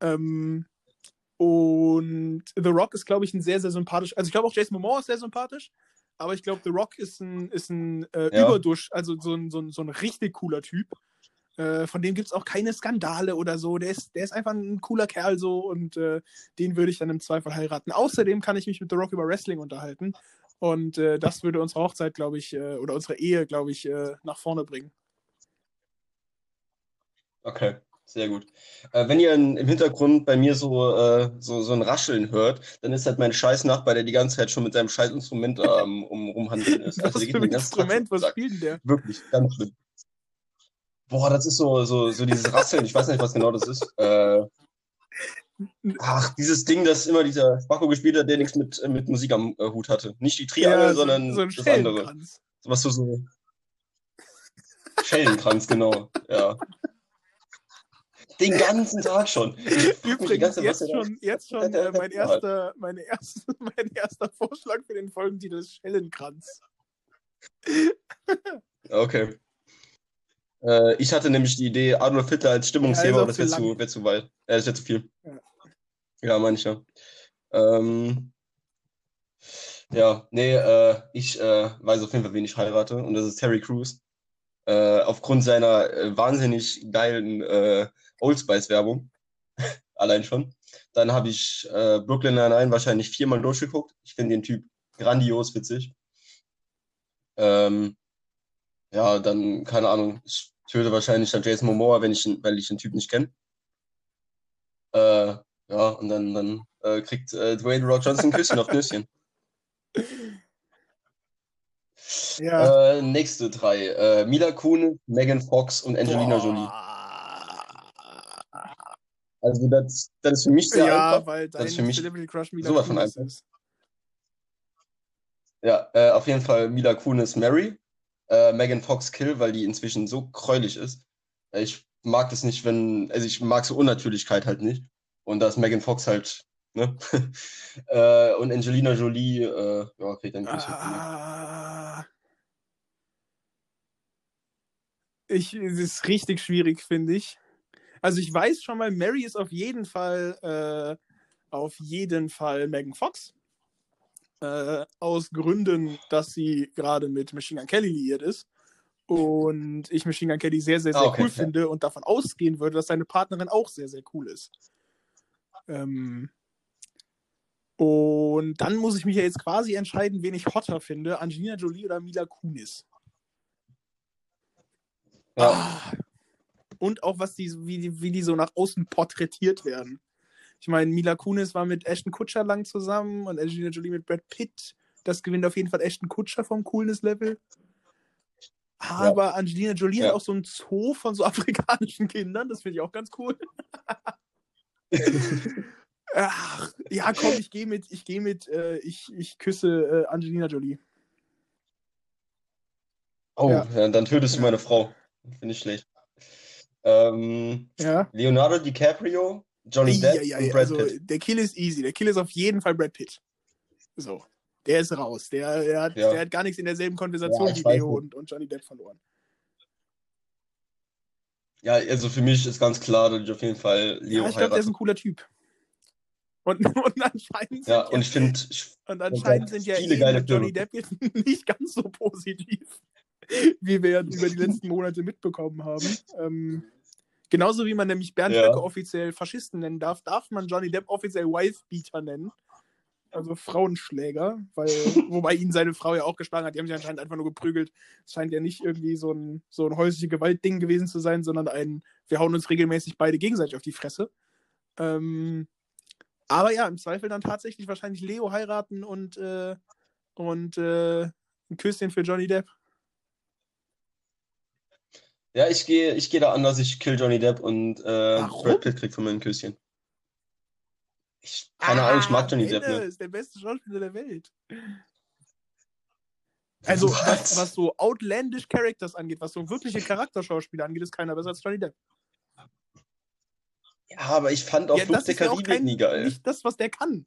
Ähm, und The Rock ist, glaube ich, ein sehr, sehr sympathisch. Also ich glaube auch Jason Momoa ist sehr sympathisch, aber ich glaube, The Rock ist ein, ist ein äh, ja. Überdusch, also so ein, so, ein, so ein richtig cooler Typ. Äh, von dem gibt es auch keine Skandale oder so. Der ist, der ist einfach ein cooler Kerl so und äh, den würde ich dann im Zweifel heiraten. Außerdem kann ich mich mit The Rock über Wrestling unterhalten und äh, das würde unsere Hochzeit, glaube ich, äh, oder unsere Ehe, glaube ich, äh, nach vorne bringen. Okay, sehr gut. Äh, wenn ihr im Hintergrund bei mir so, so, so ein Rascheln hört, dann ist halt mein scheiß Nachbar, der die ganze Zeit schon mit seinem scheiß Instrument ähm, um, rumhandeln ist. Also, was für ein Instrument? Was spielt denn der? Wirklich, ganz schlimm. Boah, das ist so, so, so dieses Rasseln, ich weiß nicht, was genau das ist. Äh, ach, dieses Ding, das immer dieser Spacko gespielt hat, der nichts mit, mit Musik am äh, Hut hatte. Nicht die Triangel, ja, so, sondern so das andere. Was so so. Schellenkranz, genau, ja. Den ganzen Tag schon. Übrigens, jetzt schon, jetzt schon äh, mein, erster, meine erste, mein erster Vorschlag für den Folgentitel ist Schellenkranz. Okay. Äh, ich hatte nämlich die Idee, Adolf Hitler als Stimmungsthema, ja, aber das wäre zu, wär zu weit. Äh, das wäre zu viel. Ja, ja mancher. Ähm, ja, nee, äh, ich äh, weiß auf jeden Fall, wen ich heirate, und das ist Terry Crews. Äh, aufgrund seiner äh, wahnsinnig geilen äh, Old Spice-Werbung. Allein schon. Dann habe ich äh, Brooklyn Nine-Nine wahrscheinlich viermal durchgeguckt. Ich finde den Typ grandios witzig. Ähm, ja, dann, keine Ahnung, ich töte wahrscheinlich dann Jason Momoa, wenn ich, weil ich den Typ nicht kenne. Äh, ja, und dann, dann äh, kriegt äh, Dwayne Rock Johnson ein Küsschen auf Nüsschen. Ja. Äh, nächste drei. Äh, Mila Kunis, Megan Fox und Angelina Boah. Jolie. Also das, das ist für mich sehr ja, einfach. Weil das ist für mich Celebrity Crush Mila sowas von einfach. Ist. Ja, äh, auf jeden Fall Mila Kunis Mary äh, Megan Fox Kill, weil die inzwischen so gräulich ist. Ich mag das nicht, wenn, also ich mag so Unnatürlichkeit halt nicht. Und da ist Megan Fox halt, ne? äh, und Angelina Jolie, äh, ja, kriegt dann Kuss. Ah. Ich, es ist richtig schwierig, finde ich. Also ich weiß schon mal, Mary ist auf jeden Fall, äh, auf jeden Fall Megan Fox. Äh, aus Gründen, dass sie gerade mit Machine Gun Kelly liiert ist. Und ich Machine Gun Kelly sehr, sehr, sehr ah, okay, cool ja. finde und davon ausgehen würde, dass seine Partnerin auch sehr, sehr cool ist. Ähm, und dann muss ich mich ja jetzt quasi entscheiden, wen ich hotter finde, Angelina Jolie oder Mila Kunis. Ja. Ah, und auch was die, wie, die, wie die so nach außen porträtiert werden. Ich meine, Mila Kunis war mit Ashton Kutscher lang zusammen und Angelina Jolie mit Brad Pitt. Das gewinnt auf jeden Fall Ashton Kutscher vom Coolness-Level. Aber ja. Angelina Jolie ja. hat auch so ein Zoo von so afrikanischen Kindern. Das finde ich auch ganz cool. Ach, ja, komm, ich gehe mit, ich gehe mit, äh, ich, ich küsse äh, Angelina Jolie. Oh, ja. ja dann tötest du meine Frau. Finde ich schlecht. Ähm, ja. Leonardo DiCaprio, Johnny Depp ja, ja, und Brad also, Pitt. Der Kill ist easy. Der Kill ist auf jeden Fall Brad Pitt. So. Der ist raus. Der, der, hat, der hat gar nichts in derselben Konversation wie Leo und, und Johnny Depp verloren. Ja, also für mich ist ganz klar, dass ich auf jeden Fall Leo Ja, ich glaube, der ist ein cooler Typ. Und, und anscheinend ja, und ich finde und anscheinend sind ja eh mit Johnny Depp jetzt nicht ganz so positiv, wie wir über die letzten Monate mitbekommen haben. Ähm, genauso wie man nämlich Bernd ja. Höcke offiziell Faschisten nennen darf, darf man Johnny Depp offiziell Wifebeater nennen. Also Frauenschläger, weil, wobei ihn seine Frau ja auch geschlagen hat, die haben sich anscheinend einfach nur geprügelt. Es scheint ja nicht irgendwie so ein, so ein häusliche Gewaltding gewesen zu sein, sondern ein, wir hauen uns regelmäßig beide gegenseitig auf die Fresse. Ähm, aber ja, im Zweifel dann tatsächlich wahrscheinlich Leo heiraten und, äh, und äh, ein Küsschen für Johnny Depp. Ja, ich gehe ich geh da anders, ich kill Johnny Depp und äh, Brad Pitt kriegt von mir ein Küsschen. Ich, keine ah, Ahnung, ich mag Johnny Depp. Ne? ist der beste Schauspieler der Welt. Also, was, was, so outlandish Characters angeht, was so wirkliche Charakterschauspieler angeht, ist keiner besser als Johnny Depp. Ja, aber ich fand auch ja, Flucht der Karibik ja nie geil. Nicht das, was der kann.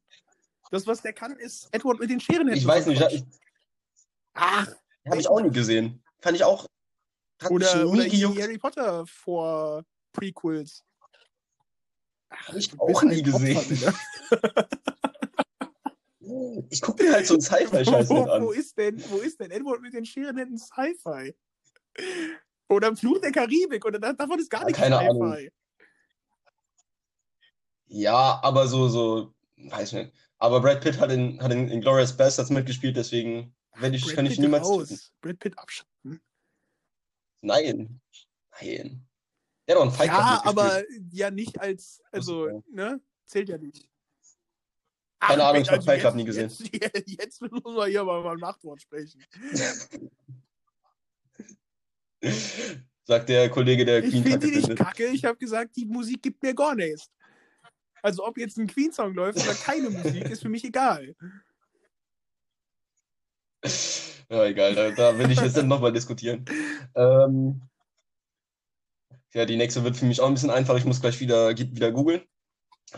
Das, was der kann, ist Edward mit den Scheren. Ich weiß nicht. Ich, Ach. Habe ich auch nie gesehen. Fand ich auch. Oder, oder die Harry Potter vor Prequels. Habe ich auch nie gesehen. ich gucke mir halt so ein Sci-Fi-Scheiß wo, an. Wo ist, denn, wo ist denn Edward mit den Scheren Sci-Fi? Oder Fluch der Karibik? Oder davon ist gar ja, nichts Sci-Fi. Ja, aber so, so, weiß nicht. Aber Brad Pitt hat in, hat in, in Glorious Bastards mitgespielt, deswegen werde ich, kann ich niemals. Raus. Brad Pitt abschalten. Nein. Nein. Der hat doch einen Fight Ja, aber ja nicht als, also, ne? Zählt ja nicht. Keine Ahnung, ich habe also Fight Club nie gesehen. Jetzt, jetzt müssen wir hier mal ein Machtwort sprechen. Sagt der Kollege, der Queen Ich finde die nicht kacke, ich habe gesagt, die Musik gibt mir gar nichts. Also ob jetzt ein Queen-Song läuft oder keine Musik, ist für mich egal. Ja, egal, da, da will ich jetzt dann nochmal diskutieren. Ähm, ja, die nächste wird für mich auch ein bisschen einfach. Ich muss gleich wieder, wieder googeln.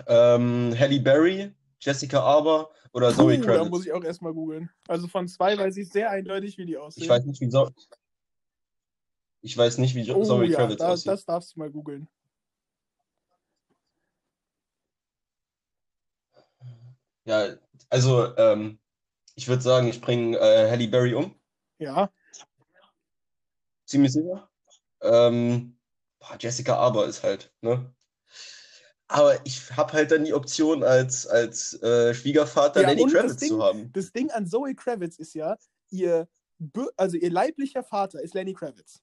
Ähm, Halle Berry, Jessica Alba oder Zoe Puh, Kravitz? Da muss ich auch erstmal googeln. Also von zwei weiß ich sehr eindeutig, wie die aussehen. Ich weiß nicht, wie, so ich weiß nicht, wie oh, Zoe ja, Kravitz da, aussieht. Das darfst du mal googeln. Ja, also ähm, ich würde sagen, ich bringe äh, Halle Berry um. Ja. Ziemlich sicher. Ähm, boah, Jessica Aber ist halt, ne? Aber ich habe halt dann die Option, als, als äh, Schwiegervater ja, Lenny Kravitz Ding, zu haben. Das Ding an Zoe Kravitz ist ja, ihr, also ihr leiblicher Vater ist Lenny Kravitz.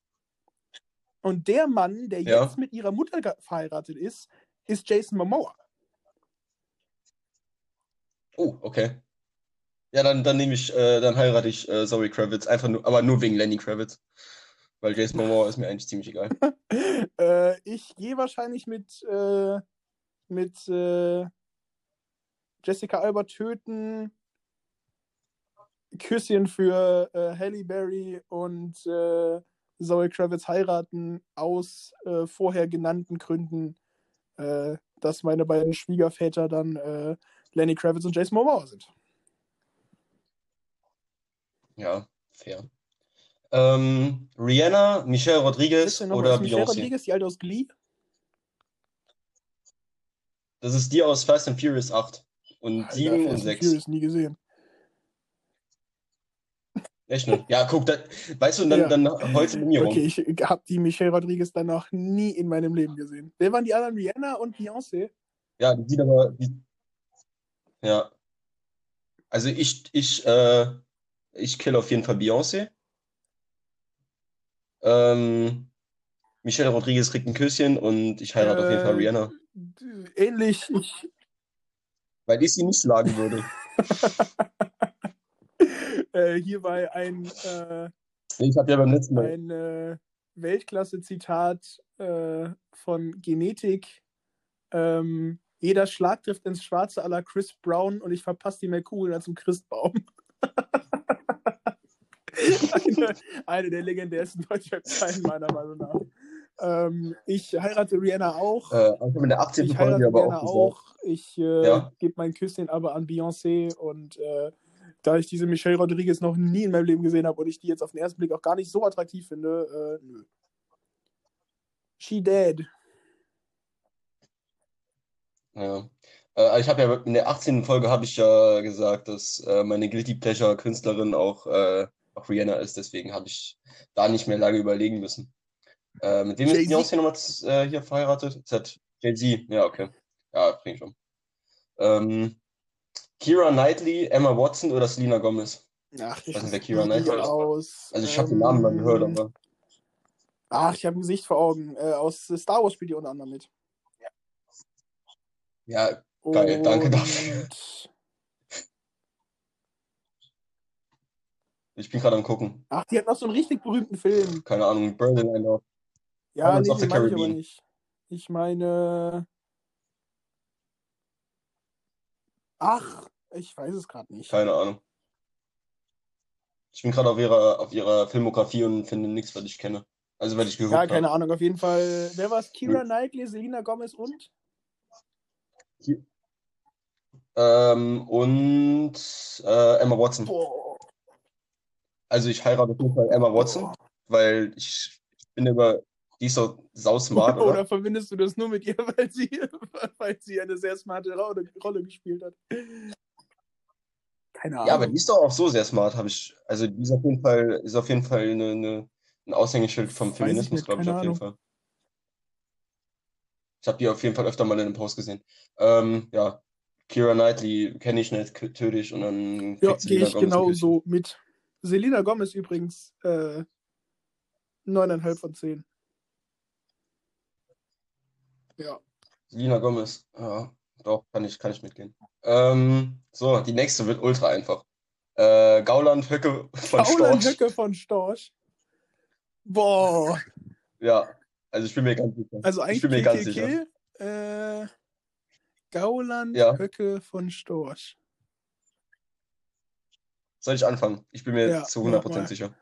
Und der Mann, der ja. jetzt mit ihrer Mutter verheiratet ist, ist Jason Momoa. Oh, okay. Ja, dann, dann nehme ich, äh, dann heirate ich äh, Zoe Kravitz, einfach nur, aber nur wegen Lenny Kravitz. Weil Jason Momoa ist mir eigentlich ziemlich egal. äh, ich gehe wahrscheinlich mit, äh, mit äh, Jessica Alba töten, Küsschen für äh, Halle Berry und äh, Zoe Kravitz heiraten aus vorher genannten Gründen, dass meine beiden Schwiegerväter dann Lenny Kravitz und Jason Momoa sind. Ja, fair. Ähm, Rihanna, Michelle Rodriguez oder ist Michelle Beyoncé? Rodriguez, die alte aus Glee? Das ist die aus Fast and Furious 8 und Alter, 7 und Fast and 6. Furious nie gesehen. Echt ne? Ja, guck, da, weißt du, dann, Ja. dann heute mit mir rum. Okay, ich habe die Michelle Rodriguez dann noch nie in meinem Leben gesehen. Wer waren die anderen? Rihanna und Beyoncé? Ja, die sieht aber. Die, ja. Also ich, ich, äh, ich kill auf jeden Fall Beyoncé. Ähm, Michelle Rodriguez kriegt ein Küsschen und ich heirate auf jeden Fall Äh, Rihanna. Ähnlich, ich, Weil ich sie nicht schlagen würde. äh, hierbei ein, äh, Ich habe ja beim letzten Mal. ein äh, Weltklasse-Zitat äh, von Genetik. Ähm, jeder Schlag trifft ins Schwarze aller Chris Brown und ich verpasse die mehr Kugeln als im Christbaum. eine, eine der legendärsten Deutschrap-Zeilen meiner Meinung nach. Ähm, ich heirate Rihanna auch. Äh, ich habe in der 18. Ich heirate aber Rihanna auch auch. Ich äh, Ja. gebe mein Küsschen aber an Beyoncé und äh, da ich diese Michelle Rodriguez noch nie in meinem Leben gesehen habe und ich die jetzt auf den ersten Blick auch gar nicht so attraktiv finde, äh, nö. She dead. Ja. Äh, ich habe ja in der 18. Folge habe ich ja gesagt, dass äh, meine Guilty Pleasure Künstlerin auch, äh, auch Rihanna ist, deswegen habe ich da nicht mehr lange überlegen müssen. Äh, mit wem ist? Beyoncé nochmal äh, hier verheiratet? Ist das Jay-Z? Ja, okay. Ja, bringt schon. Ähm, Keira Knightley, Emma Watson oder Selena Gomez? Ach, ich weiß nicht Knightley? aus. Also ich habe den Namen mal gehört, ähm, aber Ach, ich habe ein Gesicht vor Augen. Äh, aus Star Wars spielt die unter anderem mit. ja, Geil, danke dafür. Ich bin gerade am gucken. Ach, die hat noch so einen richtig berühmten Film. Keine Ahnung, Berlin, I know. Ja, Pirates nee, of the ich aber nicht. Ich meine. Ach, ich weiß es gerade nicht. Keine Ahnung. Ich bin gerade auf ihrer, auf ihrer Filmografie und finde nichts, was ich kenne. Also, was ich geguckt Ja, keine habe. Ahnung. Auf jeden Fall. Wer war es? Kira Knightley, Selena Gomez und? Ähm, und äh, Emma Watson. Boah. Also, ich heirate auf jeden Fall Emma Watson, weil ich, bin über. Die ist so sausmart, Oder, oder? verbindest du das nur mit ihr, weil sie, weil sie eine sehr smarte Rolle, gespielt hat? Keine Ahnung. Ja, aber die ist doch auch so sehr smart, habe ich. Also, die ist auf jeden Fall, ist auf jeden Fall eine, eine, ein Aushängeschild vom Weiß Feminismus, glaube ich, auf jeden Ahnung. Fall. Ich habe die auf jeden Fall öfter mal in einem Post gesehen. Ähm, ja, Keira Knightley kenne ich nicht, töte ich und dann Ja, gehe ich genau so mit. Selena Gomez übrigens äh, 9,5 von 10. Ja. Selena Gomez, ja, doch, kann ich, kann ich mitgehen. Ähm, so, die nächste wird ultra einfach. Äh, Gauland Höcke von Gauland Storch. Höcke von Storch. Boah. Ja, also ich bin mir ganz sicher. Also Ich eigentlich bin mir ganz sicher. Äh, Gauland Ja. Höcke von Storch. Soll ich anfangen? Ich bin mir Ja, zu mach 100% mal. sicher.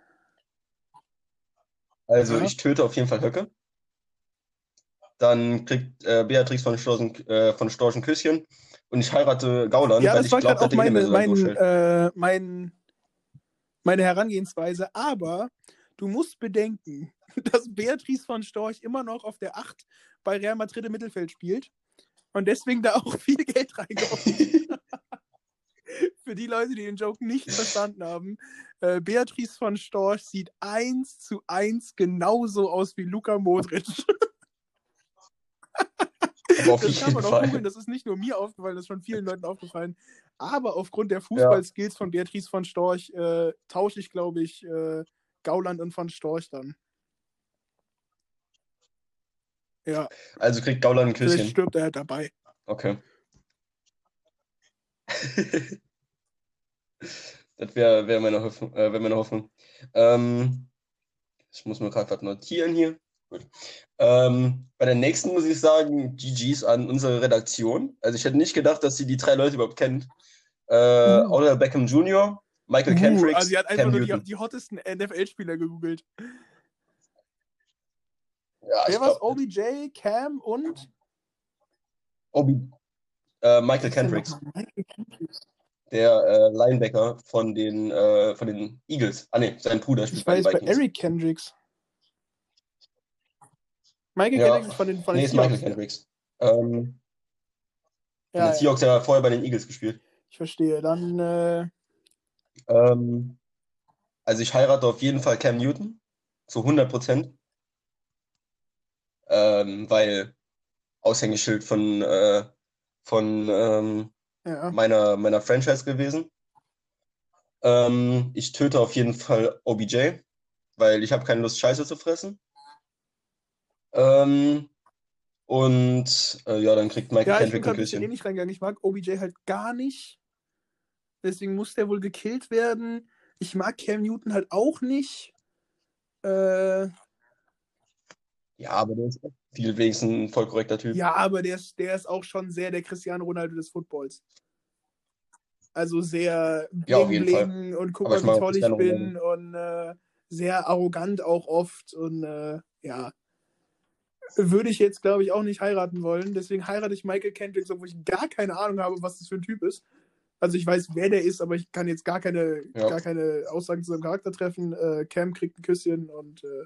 Also, Ja. ich töte auf jeden Fall Höcke. Dann kriegt äh, Beatrix von Storch, ein- äh, von Storch ein Küsschen. Und ich heirate Gauland, Ja, weil das ich war glaube, dass auch der meine, mein, durchstellt. äh, mein, meine Herangehensweise. Aber du musst bedenken, dass Beatrice von Storch immer noch auf der 8 bei Real Madrid im Mittelfeld spielt und deswegen da auch viel Geld reinkommt. Für die Leute, die den Joke nicht verstanden haben, äh, Beatrice von Storch sieht eins zu eins genauso aus wie Luka Modric. Aber auf Das kann man auch Fall. googeln, das ist nicht nur mir aufgefallen, das ist schon vielen Leuten aufgefallen. Aber aufgrund der Fußballskills von Beatrice von Storch äh, tausche ich, glaube ich, äh, Gauland und von Storch dann. Ja, Also kriegt Gauland ein vielleicht Küsschen. stirbt er halt dabei. Okay. Das wäre wär meine Hoffnung. Äh, wär meine Hoffnung. Ähm, ich muss mir gerade was notieren hier. Gut. Ähm, bei der nächsten muss ich sagen, GG's an unsere Redaktion. Also ich hätte nicht gedacht, dass sie die drei Leute überhaupt kennt. Äh. Odell Beckham Jr., Michael Uh, Kendricks, also sie hat einfach Cam nur die, die hottesten NFL-Spieler gegoogelt. Ja, Wer glaub, OBJ, Cam und Obi, äh, Michael Kendricks. der äh, Linebacker von den, äh, von den Eagles. Ah ne, sein Bruder spielt Ich weiß bei bei den Vikings. Eric Kendricks. Michael Ja. Kendricks von den, von den nee, ist Michael Seahawks. Kendricks. Ähm, Ja, der ja, Seahawks ja vorher bei den Eagles gespielt. ich verstehe. Dann, äh, Ähm, also ich heirate auf jeden Fall Cam Newton zu 100 Prozent. Ähm, weil Aushängeschild von, äh, von ähm, ja. meiner, meiner Franchise gewesen. Ähm, ich töte auf jeden Fall OBJ, weil ich habe keine Lust, Scheiße zu fressen. Ähm, und äh, ja, dann kriegt Michael Ja, ich bin Kendrick ein bisschen Küsschen. ähnlich reingegangen. Ich mag OBJ halt gar nicht. Deswegen muss der wohl gekillt werden. Ich mag Cam Newton halt auch nicht. Äh, Ja, aber der ist viel wenigstens ein voll korrekter Typ. ja, aber der ist, der ist auch schon sehr der Cristiano Ronaldo des Footballs. Also sehr Ja, auf jeden Fall. und guck mal, wie toll ich bin und äh, sehr arrogant auch oft und äh, ja. Würde ich jetzt, glaube ich, auch nicht heiraten wollen. Deswegen heirate ich Michael Kendricks, obwohl ich gar keine Ahnung habe, was das für ein Typ ist. Also ich weiß, wer der ist, aber ich kann jetzt gar keine, Ja. gar keine Aussagen zu seinem Charakter treffen. Äh, Cam kriegt ein Küsschen und äh,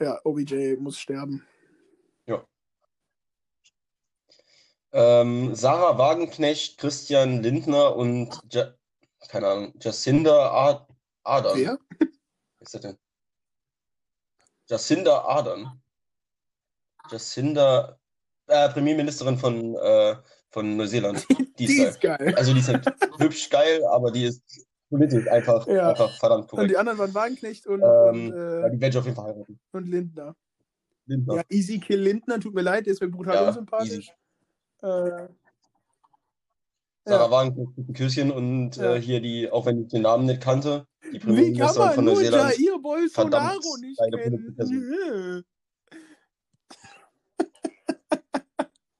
ja, OBJ muss sterben. Ähm, Sarah Wagenknecht, Christian Lindner und ja keine Ahnung, Jacinda Ad Ardern. Wer? Wer ist das denn? Jacinda Ardern. Jacinda, äh, Premierministerin von, äh, von Neuseeland. Die ist Die geil. ist geil. Also die ist halt hübsch geil, aber die ist politisch einfach, Ja. einfach verdammt Und korrekt. die anderen waren Wagenknecht und, Ähm, und, ja, äh, die werde ich auf jeden Fall heiraten. und Lindner. Lindner. Ja, Easy Kill Lindner, tut mir leid, der ist mir brutal Ja, unsympathisch. Äh, Sarah ja. Wagenknecht ein Küsschen und Ja. äh, hier die, auch wenn ich den Namen nicht kannte, die Wie kann Premierministerin man von nur Neuseeland. Jair Bolsonaro nicht kennen?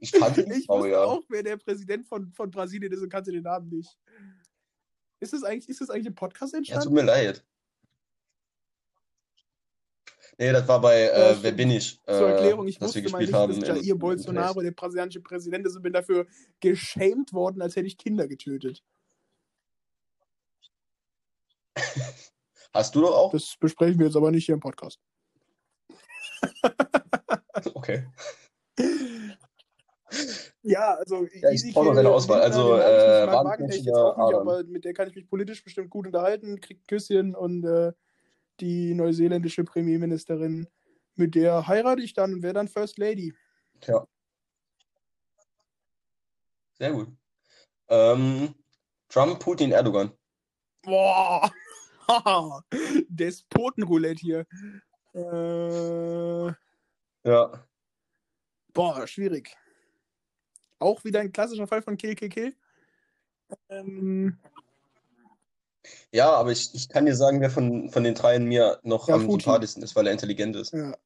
Ich kannte die Ich wusste ja. auch, wer der Präsident von, von Brasilien ist und kannte den Namen nicht. Ist das eigentlich, ist das eigentlich im Podcast Ja, tut entstanden? mir leid. Nee, das war bei äh. Wer bin ich? Äh, Zur Erklärung, ich wusste mal nicht, haben. dass Jair Bolsonaro der brasilianische Präsident ist und bin dafür geschämt worden, als hätte ich Kinder getötet. Hast du doch auch? Das besprechen wir jetzt aber nicht hier im Podcast. Okay. Ja, also Ja, ich brauche noch seine Auswahl. Also, äh, mag Wagenknecht ich jetzt auch nicht, oder aber mit der kann ich mich politisch bestimmt gut unterhalten, kriegt Küsschen und äh, die neuseeländische Premierministerin, mit der heirate ich dann und wäre dann First Lady. Tja. Sehr gut. Ähm, Trump, Putin, Erdogan. Boah! Despotenroulette hier. Äh, Ja. boah, schwierig. Auch wieder ein klassischer Fall von Kill, Kill, Kill. Ähm, Ja, aber ich, ich kann dir sagen, wer von, von den dreien mir noch Ja, am Putin. sympathischsten ist, weil er intelligent ist. ja.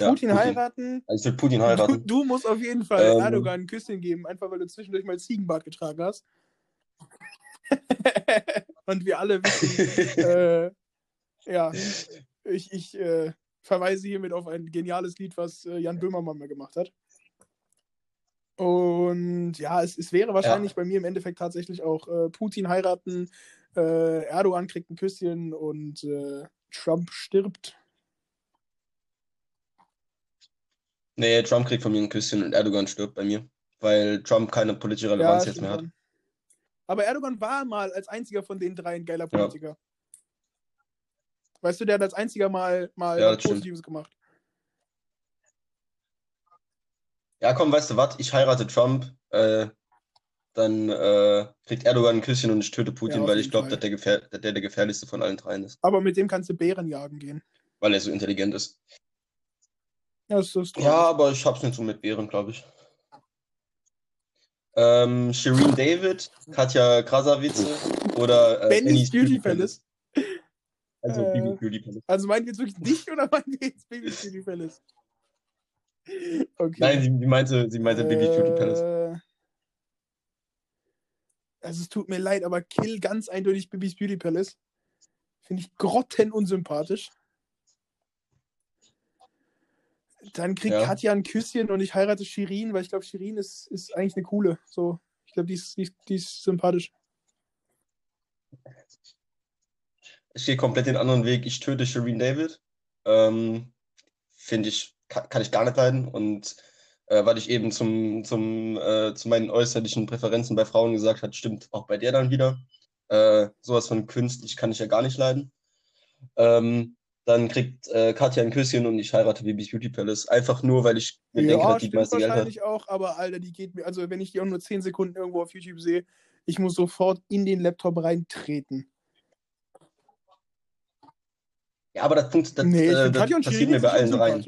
Ja, Putin heiraten. Also ich will Putin Du, heiraten. du musst auf jeden Fall Ähm. Erdogan ein Küsschen geben, einfach weil du zwischendurch mal Ziegenbart getragen hast. Und wir alle wissen, äh, ja, ich, ich äh, verweise hiermit auf ein geniales Lied, was äh, Jan Böhmermann mal gemacht hat. Und ja, es, es wäre wahrscheinlich bei mir im Endeffekt tatsächlich auch äh, Putin heiraten, äh, Erdogan kriegt ein Küsschen und äh, Trump stirbt. Nee, Trump kriegt von mir ein Küsschen und Erdogan stirbt bei mir, weil Trump keine politische Relevanz jetzt stimmt mehr hat. Aber Erdogan war mal als einziger von den drei ein geiler Politiker. Weißt du, der hat als einziger mal, mal Ja, das stimmt. Positives gemacht. Ja, komm, weißt du was? Ich heirate Trump, äh, dann äh, kriegt Erdogan ein Küsschen und ich töte Putin, Ja, weil ich glaube, dass dass der der gefährlichste von allen dreien ist, Aber mit dem kannst du Bären jagen gehen. weil er so intelligent ist. Ja, ist. Ja, aber ich hab's nicht so mit Bären, glaube ich. Ähm, Shireen David, Katja Krasavice oder äh, Benny's Beauty Palace. Also Äh, Beauty Palace. Also meinen wir jetzt wirklich dich oder meinen wir jetzt Baby's Beauty Palace? Okay. Nein, sie, sie meinte, sie meinte Bibi Beauty Palace. Äh, Also es tut mir leid, aber Kill ganz eindeutig Bibis Beauty Palace. Finde ich grottenunsympathisch. Dann kriegt Ja. Katja ein Küsschen und ich heirate Shirin, weil ich glaube, Shirin ist, ist eigentlich eine coole. So, Ich glaube, die ist, die, die ist sympathisch. Ich gehe komplett den anderen Weg. Ich töte Shireen David. Ähm, Finde ich, kann, kann, ich gar nicht leiden. Und äh, weil ich eben zum, zum, äh, zu meinen äußerlichen Präferenzen bei Frauen gesagt habe, stimmt auch bei der dann wieder. Äh, sowas von künstlich kann ich ja gar nicht leiden. Ähm, dann kriegt äh, Katja ein Küsschen und ich heirate Baby's Beauty Palace. Einfach nur, weil ich mir ja, denke, dass die meiste Geld hat. wahrscheinlich auch, aber Alter, die geht mir, also wenn ich die auch nur 10 Sekunden irgendwo auf YouTube sehe, ich muss sofort in den Laptop reintreten. Ja, aber das, das, nee, äh, das passiert mir bei allen rein.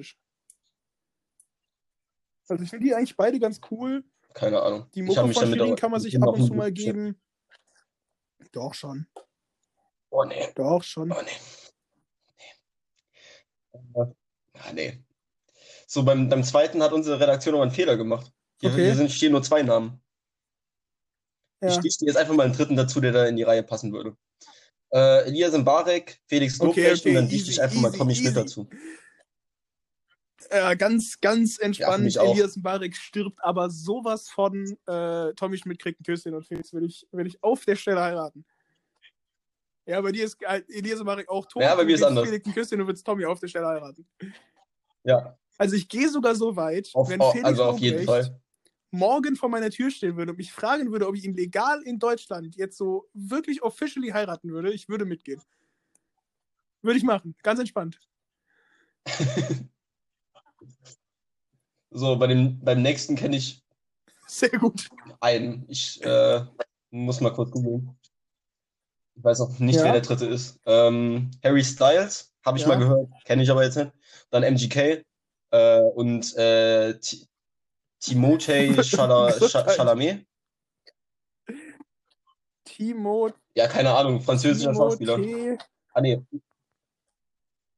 Also ich finde die eigentlich beide ganz cool. Keine Ahnung. Die Mucke von Shirin kann man sich ab und zu mal geben. Doch schon. Oh nee. Doch schon. Oh nee. nee. Ah, nee. So, beim, beim zweiten hat unsere Redaktion noch einen Fehler gemacht. Hier, okay. hier sind, stehen nur zwei Namen. Ja. Ich stehe jetzt einfach mal einen dritten dazu, der da in die Reihe passen würde. Äh, Elias Mbarek, Felix Lobrecht okay, okay. und dann dichte ich einfach easy, mal Tommy. Schmidt dazu. Ja, ganz, ganz entspannt. Ja, Elias Mbarek stirbt aber sowas von äh, Tommy Schmidt kriegt ein Küsschen und Felix will ich, will ich auf der Stelle heiraten. Ja, bei dir ist äh, Elias Mbarek auch tot. Ja, bei mir ist anders. Felix ein Küsschen und willst Tommy auf der Stelle heiraten. Ja. Also ich gehe sogar so weit, auf, wenn Felix also auf jeden Fall morgen vor meiner Tür stehen würde und mich fragen würde, ob ich ihn legal in Deutschland jetzt so wirklich officially heiraten würde, ich würde mitgehen. Würde ich machen. Ganz entspannt. so, bei dem, beim nächsten kenne ich. Sehr gut. Einen. Ich äh, muss mal kurz googeln. Ich weiß auch nicht, ja. wer der dritte ist. Ähm, Harry Styles, habe ich ja. mal gehört, kenne ich aber jetzt nicht. Dann MGK äh, und äh, Timothée Chalamet. Timo. Ja, keine Ahnung, französischer Schauspieler. Ah, nee.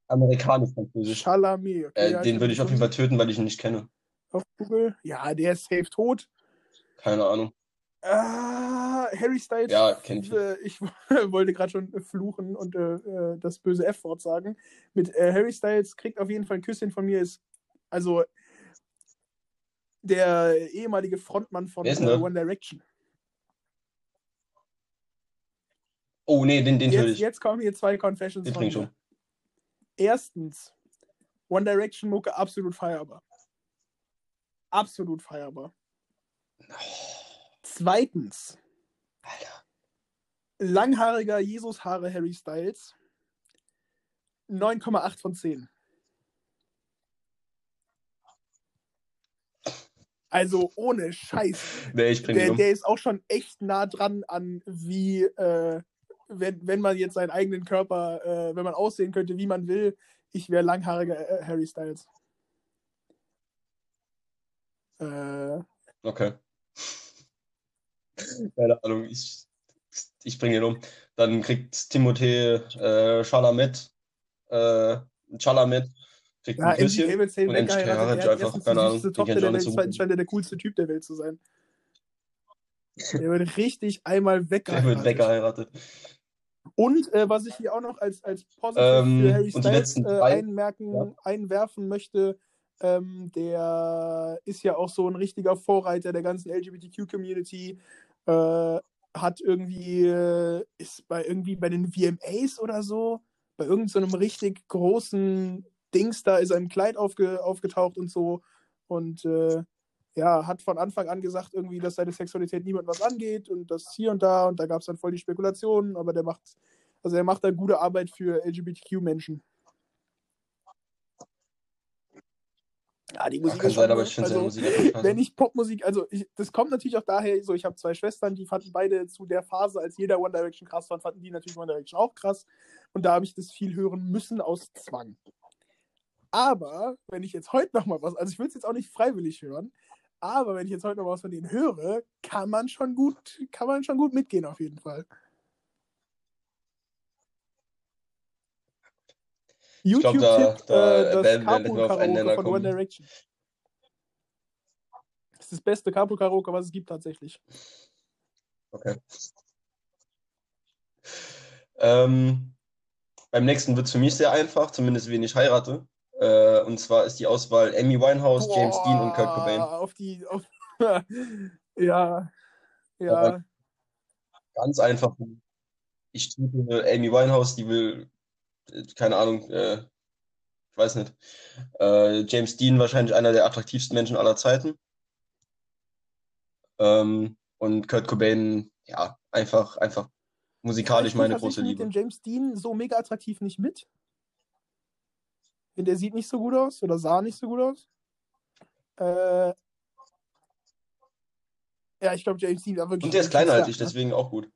Amerikanisch-französisch. Chalamet. Okay, äh, ja, den würde ich auf jeden Fall töten, weil ich ihn nicht kenne. Auf Google? Ja, der ist safe tot. Keine Ahnung. Ah, Harry Styles. Ja, kenn ich. Äh, ich wollte gerade schon fluchen und äh, äh, das böse F-Wort sagen. Mit äh, Harry Styles kriegt auf jeden Fall ein Küsschen von mir. Ist, also, der ehemalige Frontmann von äh, One Direction. Oh, nee, den, den jetzt, jetzt kommen hier zwei Confessions den von schon. Erstens, One Direction Mucke absolut feierbar. Absolut feierbar. Oh. Zweitens, Alter. langhaariger Jesushaare Harry Styles. 9,8 von 10. Also ohne Scheiß. Nee, ich der, der ist auch schon echt nah dran an, wie, äh, wenn, wenn man jetzt seinen eigenen Körper, äh, wenn man aussehen könnte, wie man will. Ich wäre langhaariger äh, Harry Styles. Äh, okay. Keine Ahnung, ich, ich bringe ihn um. Dann kriegt Timothée äh, Chalamet, äh, Chalamet Kriegt ja, ein Küsschen und MGK hat einfach, keine Ahnung. Die Tochter der Welt, zweitens scheint er der coolste Typ der Welt zu sein. Der wird richtig einmal weggeheiratet. Der wird weggeheiratet. Und äh, was ich hier auch noch als, als positiv ähm, für Harry Styles äh, einmerken, ja. einwerfen möchte, ähm, der ist ja auch so ein richtiger Vorreiter der ganzen LGBTQ-Community. Äh, hat irgendwie, äh, ist bei irgendwie bei den VMAs oder so, bei irgendeinem so richtig großen Dings da ist er im Kleid aufge, aufgetaucht und so. Und äh, ja, hat von Anfang an gesagt, irgendwie, dass seine Sexualität niemand was angeht und das hier und da und da gab es dann voll die Spekulationen, aber der macht, also er macht da gute Arbeit für LGBTQ-Menschen. Ja, die Musik Ach, kann sein, aber ich finde also, Musik Wenn ich Popmusik, also ich, das kommt natürlich auch daher, so ich habe zwei Schwestern, die fanden beide zu der Phase, als jeder One Direction krass fand, fanden die natürlich One Direction auch krass. Und da habe ich das viel hören müssen aus Zwang. Aber wenn ich jetzt heute noch mal was, also ich will es jetzt auch nicht freiwillig hören, aber wenn ich jetzt heute noch was von denen höre, kann man schon gut, kann man schon gut mitgehen auf jeden Fall. YouTube da, da, äh, das Carpool Karaoke von One Direction. Das ist das beste Carpool Karaoke, was es gibt tatsächlich. Okay. Ähm, beim nächsten wird es für mich sehr einfach, zumindest wenn ich heirate. Äh, und zwar ist die Auswahl Amy Winehouse, Boah, James Dean und Kurt Cobain. Auf die, auf, ja, Ja. Ganz einfach. Ich tippe Amy Winehouse, die will, keine Ahnung, äh, ich weiß nicht. Äh, James Dean wahrscheinlich einer der attraktivsten Menschen aller Zeiten. Ähm, und Kurt Cobain, ja, einfach, einfach musikalisch ja, meine große mit Liebe. dem James Dean so mega attraktiv nicht mit. Der sieht nicht so gut aus oder sah nicht so gut aus. Äh, ja, ich glaube, James Dean war wirklich. Und der ist kleiner als ich, deswegen auch gut.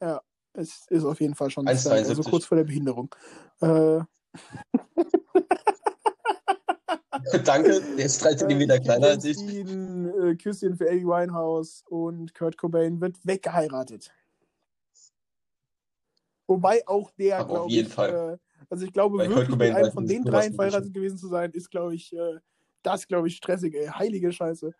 Ja, es ist auf jeden Fall schon 1,73. also kurz vor der Behinderung. Äh, Danke, der ist 3 cm kleiner als ich. Äh, Küsschen für Amy Winehouse und Kurt Cobain wird weggeheiratet. Wobei auch der, glaube jeden ich, Fall. äh, also ich glaube Kurt wirklich, mit einem von den dreien verheiratet gewesen zu sein, ist, glaube ich, äh, das, glaube ich, stressig, ey. Heilige Scheiße.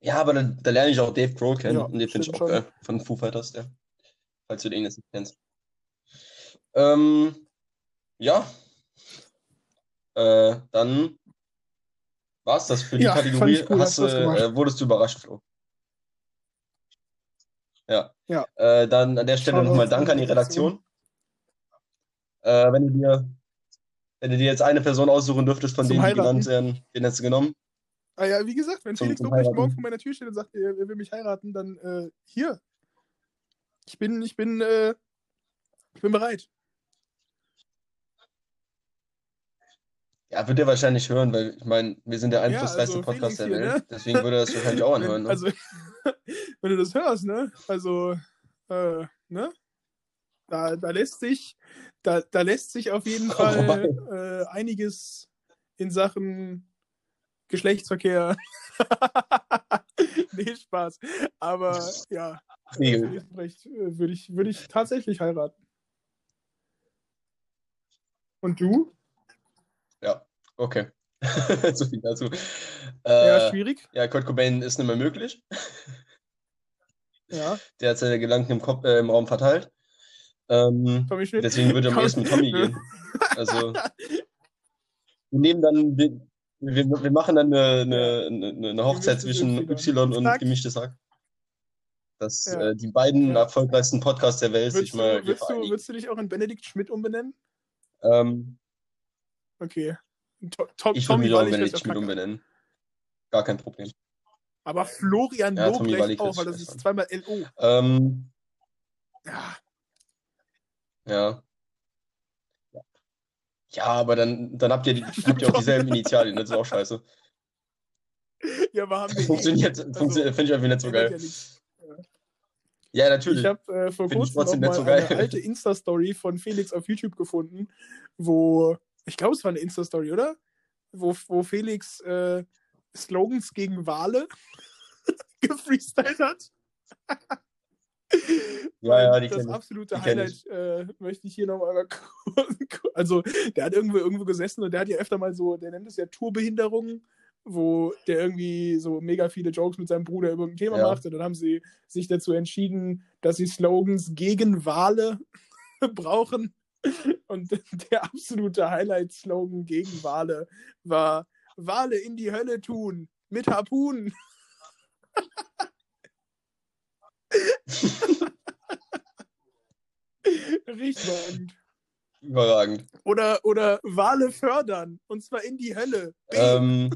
Ja, aber da, da lerne ich auch Dave Grohl kennen Ja, und den finde ich auch schon. geil. Von Foo Fighters, der. Falls du den jetzt nicht kennst. Ähm, ja. Äh, dann war's das für die Ja, Kategorie. cool, Hast du, äh, wurdest du überrascht, Flo? Ja. Ja. Äh, dann an der Stelle nochmal an Danke an die Redaktion. Äh, wenn du dir, wenn du dir jetzt eine Person aussuchen dürftest von Zum denen, die Heiraten? genannt werden, wen hättest du genommen? Ah ja, wie gesagt, wenn Zum- Felix Lobrecht morgen vor meiner Tür steht und sagt, er, er will mich heiraten, dann äh, hier. Ich bin, ich bin, äh, ich bin bereit. Ja, wird er wahrscheinlich hören, weil ich meine, wir sind der einflussreichste also Podcast der Welt. ne? Deswegen würde er das wahrscheinlich auch anhören. Ne? also, wenn du das hörst, ne? Also, äh, ne? Da, da lässt sich, da, da lässt sich auf jeden Komm Fall äh, einiges in Sachen Geschlechtsverkehr. nee, Spaß. Aber ja, Lobrecht, äh, würde ich, würde ich tatsächlich heiraten. Und du? Ja, okay. so viel dazu. Ja, Äh, schwierig. ja, Kurt Cobain ist nicht mehr möglich. Ja, Der hat seine Gedanken im, Kopf, äh, im Raum verteilt. Ähm, Tommy Schmidt. deswegen würde er am ehesten mit Tommy gehen. Also, wir nehmen dann, wir, wir, wir machen dann eine, eine, eine, Hochzeit zwischen Y. Und Zack. gemischtes Hack. Dass Ja. äh, die beiden Ja. erfolgreichsten Podcasts der Welt sich mal würdest, du, würdest du dich auch in Benedikt Schmidt umbenennen? Ähm, Okay. To to ich würde Tommy Wallig Schmidt auch kacke. umbenennen. Gar kein Problem. Aber Florian Ja, Lobrecht auch, weil das ist zweimal LO. Ähm, Ja, ja. Ja, aber dann, dann habt ihr, die, habt ihr auch dieselben Initialien, das ist auch scheiße. ja aber haben wir eh. Funktioniert, funktioniert finde ich irgendwie nicht so geil. ja nichts. Ja, natürlich. Ich habe äh, vor Find ich kurzem noch mal so eine alte Insta-Story von Felix auf YouTube gefunden, wo, ich glaube, es war eine Insta-Story, oder? Wo, wo Felix äh, Slogans gegen Wale gefreestylt hat. Ja, ja, die das ich. absolute kenn Highlight äh, möchte ich hier nochmal Also, der hat irgendwo irgendwo gesessen und der hat ja öfter mal so, der nennt es ja Tourbehinderungen, wo der irgendwie so mega viele Jokes mit seinem Bruder über ein Thema Ja. macht. Und dann haben sie sich dazu entschieden, dass sie Slogans gegen Wale brauchen. Und der absolute Highlight-Slogan gegen Wale war Wale in die Hölle tun mit Harpunen. Richtig. überragend. Überragend. Oder, oder Wale fördern. Und zwar in die Hölle. Ähm,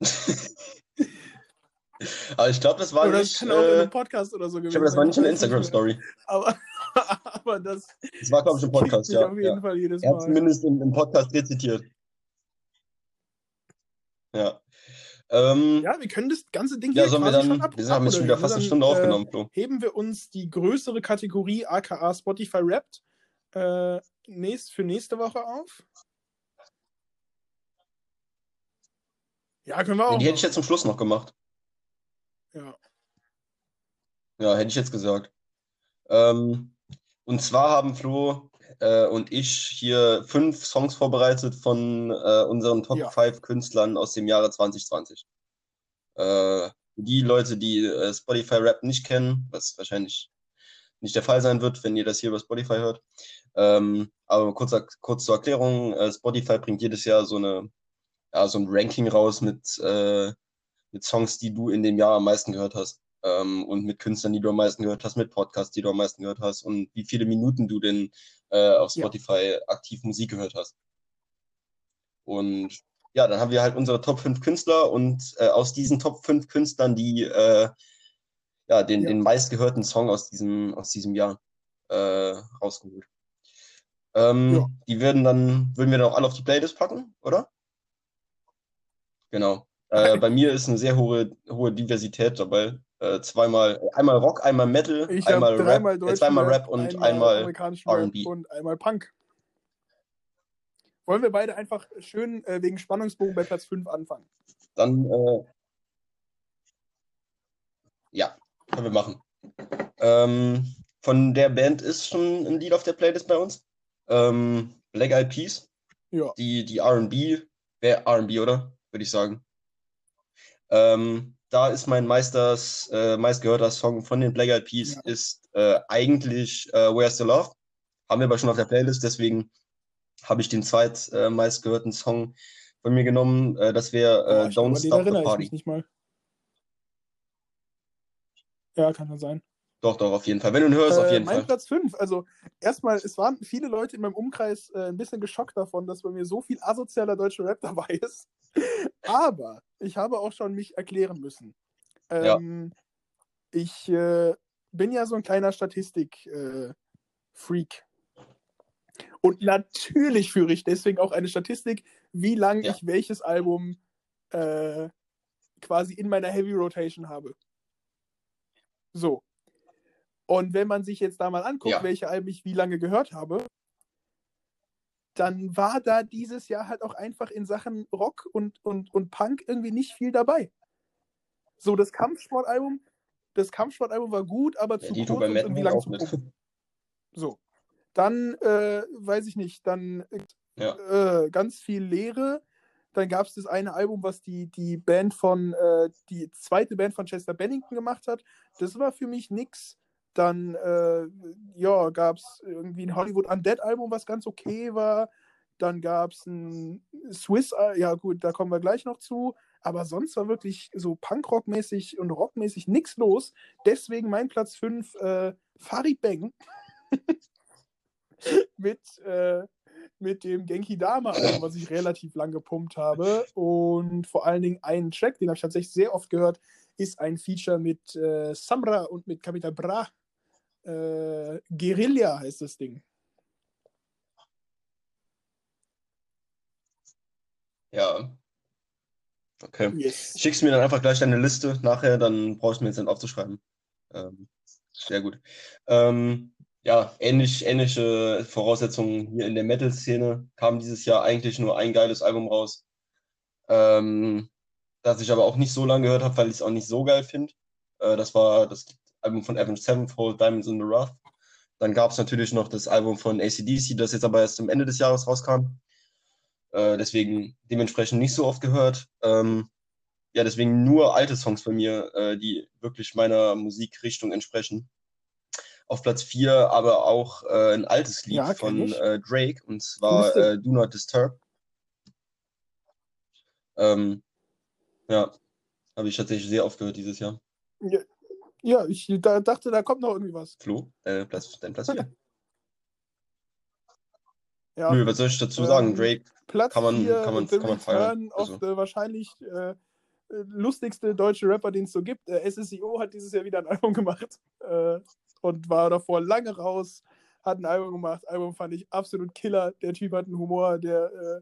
aber ich glaube, das war oder das nicht. kann auch in Äh, einem Podcast oder so gewesen ich glaube, das war nicht eine. Instagram-Story. Aber, aber das Das war, glaube ich, ein Podcast, ja. auf jeden ja. Fall jedes Er hat Mal. zumindest im, im Podcast rezitiert. Ja. Ähm, Ja, wir können das ganze Ding ja, hier sollen wir dann. schon ab Wir haben jetzt schon wieder fast eine Dann, Stunde äh, aufgenommen, Flo. heben wir uns die größere Kategorie aka Spotify Wrapped äh, nächst, für nächste Woche auf. Ja, können wir auch. Nee, die hätte ich jetzt zum Schluss noch gemacht. Ja. Ja, hätte ich jetzt gesagt. Ähm, und zwar haben Flo äh, und ich hier fünf Songs vorbereitet von äh, unseren Top Ja. 5 Künstlern aus dem Jahre 2020. Äh, die Leute, die äh, Spotify Rap nicht kennen, was wahrscheinlich nicht der Fall sein wird, wenn ihr das hier über Spotify hört. Ähm, aber kurz, kurz zur Erklärung, äh, Spotify bringt jedes Jahr so eine ja, so ein Ranking raus mit, äh, mit Songs, die du in dem Jahr am meisten gehört hast. Ähm, und mit Künstlern, die du am meisten gehört hast, mit Podcasts, die du am meisten gehört hast und wie viele Minuten du denn äh, auf Spotify ja. aktiv Musik gehört hast. Und ja, dann haben wir halt unsere Top 5 Künstler und äh, aus diesen Top 5 Künstlern die äh, ja, den, ja. den meistgehörten Song aus diesem, aus diesem Jahr äh, rausgeholt. Ähm, ja. Die würden dann, würden wir dann auch alle auf die Playlist packen, oder? Genau. Äh, bei mir ist eine sehr hohe, hohe Diversität dabei. Äh, zweimal, einmal Rock, einmal Metal, ich einmal Rap, äh, zweimal Rap und einmal, R&B. Und einmal Punk. Wollen wir beide einfach schön äh, wegen Spannungsbogen bei Platz 5 anfangen? Dann, äh, ja, können wir machen. Ähm, von der Band ist schon ein Lied auf der Playlist bei uns. Ähm, Black Eyed Peas. Ja. Die, die RB, wäre RB, oder? Würde ich sagen. Ähm, da ist mein meisters, äh, meistgehörter Song von den Black Eyed Peas ja. ist äh, eigentlich äh, Where's the Love. Haben wir aber schon auf der Playlist, deswegen habe ich den zweit äh, meistgehörten Song von mir genommen. Äh, das wäre äh, oh, Don't Stop the Party. Ich nicht mal. Ja, kann ja sein. Doch, doch, auf jeden Fall. Wenn du ihn hörst, äh, auf jeden mein Fall. Platz 5. Also, erstmal, es waren viele Leute in meinem Umkreis äh, ein bisschen geschockt davon, dass bei mir so viel asozialer deutscher Rap dabei ist. Aber ich habe auch schon mich erklären müssen. Ähm, ja. Ich äh, bin ja so ein kleiner Statistik-Freak. Äh, Und natürlich führe ich deswegen auch eine Statistik, wie lange ja. ich welches Album äh, quasi in meiner Heavy Rotation habe. So. Und wenn man sich jetzt da mal anguckt, ja. welche Alben ich wie lange gehört habe, dann war da dieses Jahr halt auch einfach in Sachen Rock und, und, und Punk irgendwie nicht viel dabei. So, das Kampfsportalbum, das Kampfsportalbum war gut, aber ja, zu kurz und irgendwie lang zu gucken. So. Dann, äh, weiß ich nicht, dann ja. äh, ganz viel Leere. Dann gab es das eine Album, was die, die Band von, äh, die zweite Band von Chester Bennington gemacht hat. Das war für mich nix. Dann, äh, ja, gab es irgendwie ein Hollywood Undead-Album, was ganz okay war. Dann gab es ein Swiss, äh, ja gut, da kommen wir gleich noch zu. Aber sonst war wirklich so Punkrock-mäßig und Rockmäßig nichts los. Deswegen mein Platz 5, äh, Farid Bang. mit, äh, mit dem Genki Dama, was ich relativ lang gepumpt habe. Und vor allen Dingen einen Track, den habe ich tatsächlich sehr oft gehört, ist ein Feature mit äh, Samra und mit Capital Bra. Äh, Guerilla heißt das Ding. Ja. Okay. Yes. Schickst mir dann einfach gleich deine Liste nachher, dann brauchst du mir jetzt nicht aufzuschreiben. Ähm, sehr gut. Ähm, ja, ähnlich, ähnliche Voraussetzungen hier in der Metal-Szene. Kam dieses Jahr eigentlich nur ein geiles Album raus. Ähm, das ich aber auch nicht so lange gehört habe, weil ich es auch nicht so geil finde. Äh, das war das Album von Avenged Sevenfold, Diamonds in the Wrath. Dann gab es natürlich noch das Album von ACDC, das jetzt aber erst am Ende des Jahres rauskam. Äh, deswegen dementsprechend nicht so oft gehört. Ähm, ja, deswegen nur alte Songs von mir, äh, die wirklich meiner Musikrichtung entsprechen. Auf Platz 4 aber auch äh, ein altes Lied ja, von äh, Drake und zwar äh, Do Not Disturb. Ähm, ja, habe ich tatsächlich sehr oft gehört dieses Jahr. Ja, ja ich da, dachte, da kommt noch irgendwie was. Flo, äh, Platz, dein Platz 4. ja. Nö, was soll ich dazu sagen? Ähm, Drake Platz kann man, kann man, kann man feiern. Also. Auf, wahrscheinlich äh, lustigste deutsche Rapper, den es so gibt. Äh, SSIO hat dieses Jahr wieder ein Album gemacht äh, und war davor lange raus, hat ein Album gemacht. Album fand ich absolut killer. Der Typ hat einen Humor, der, äh,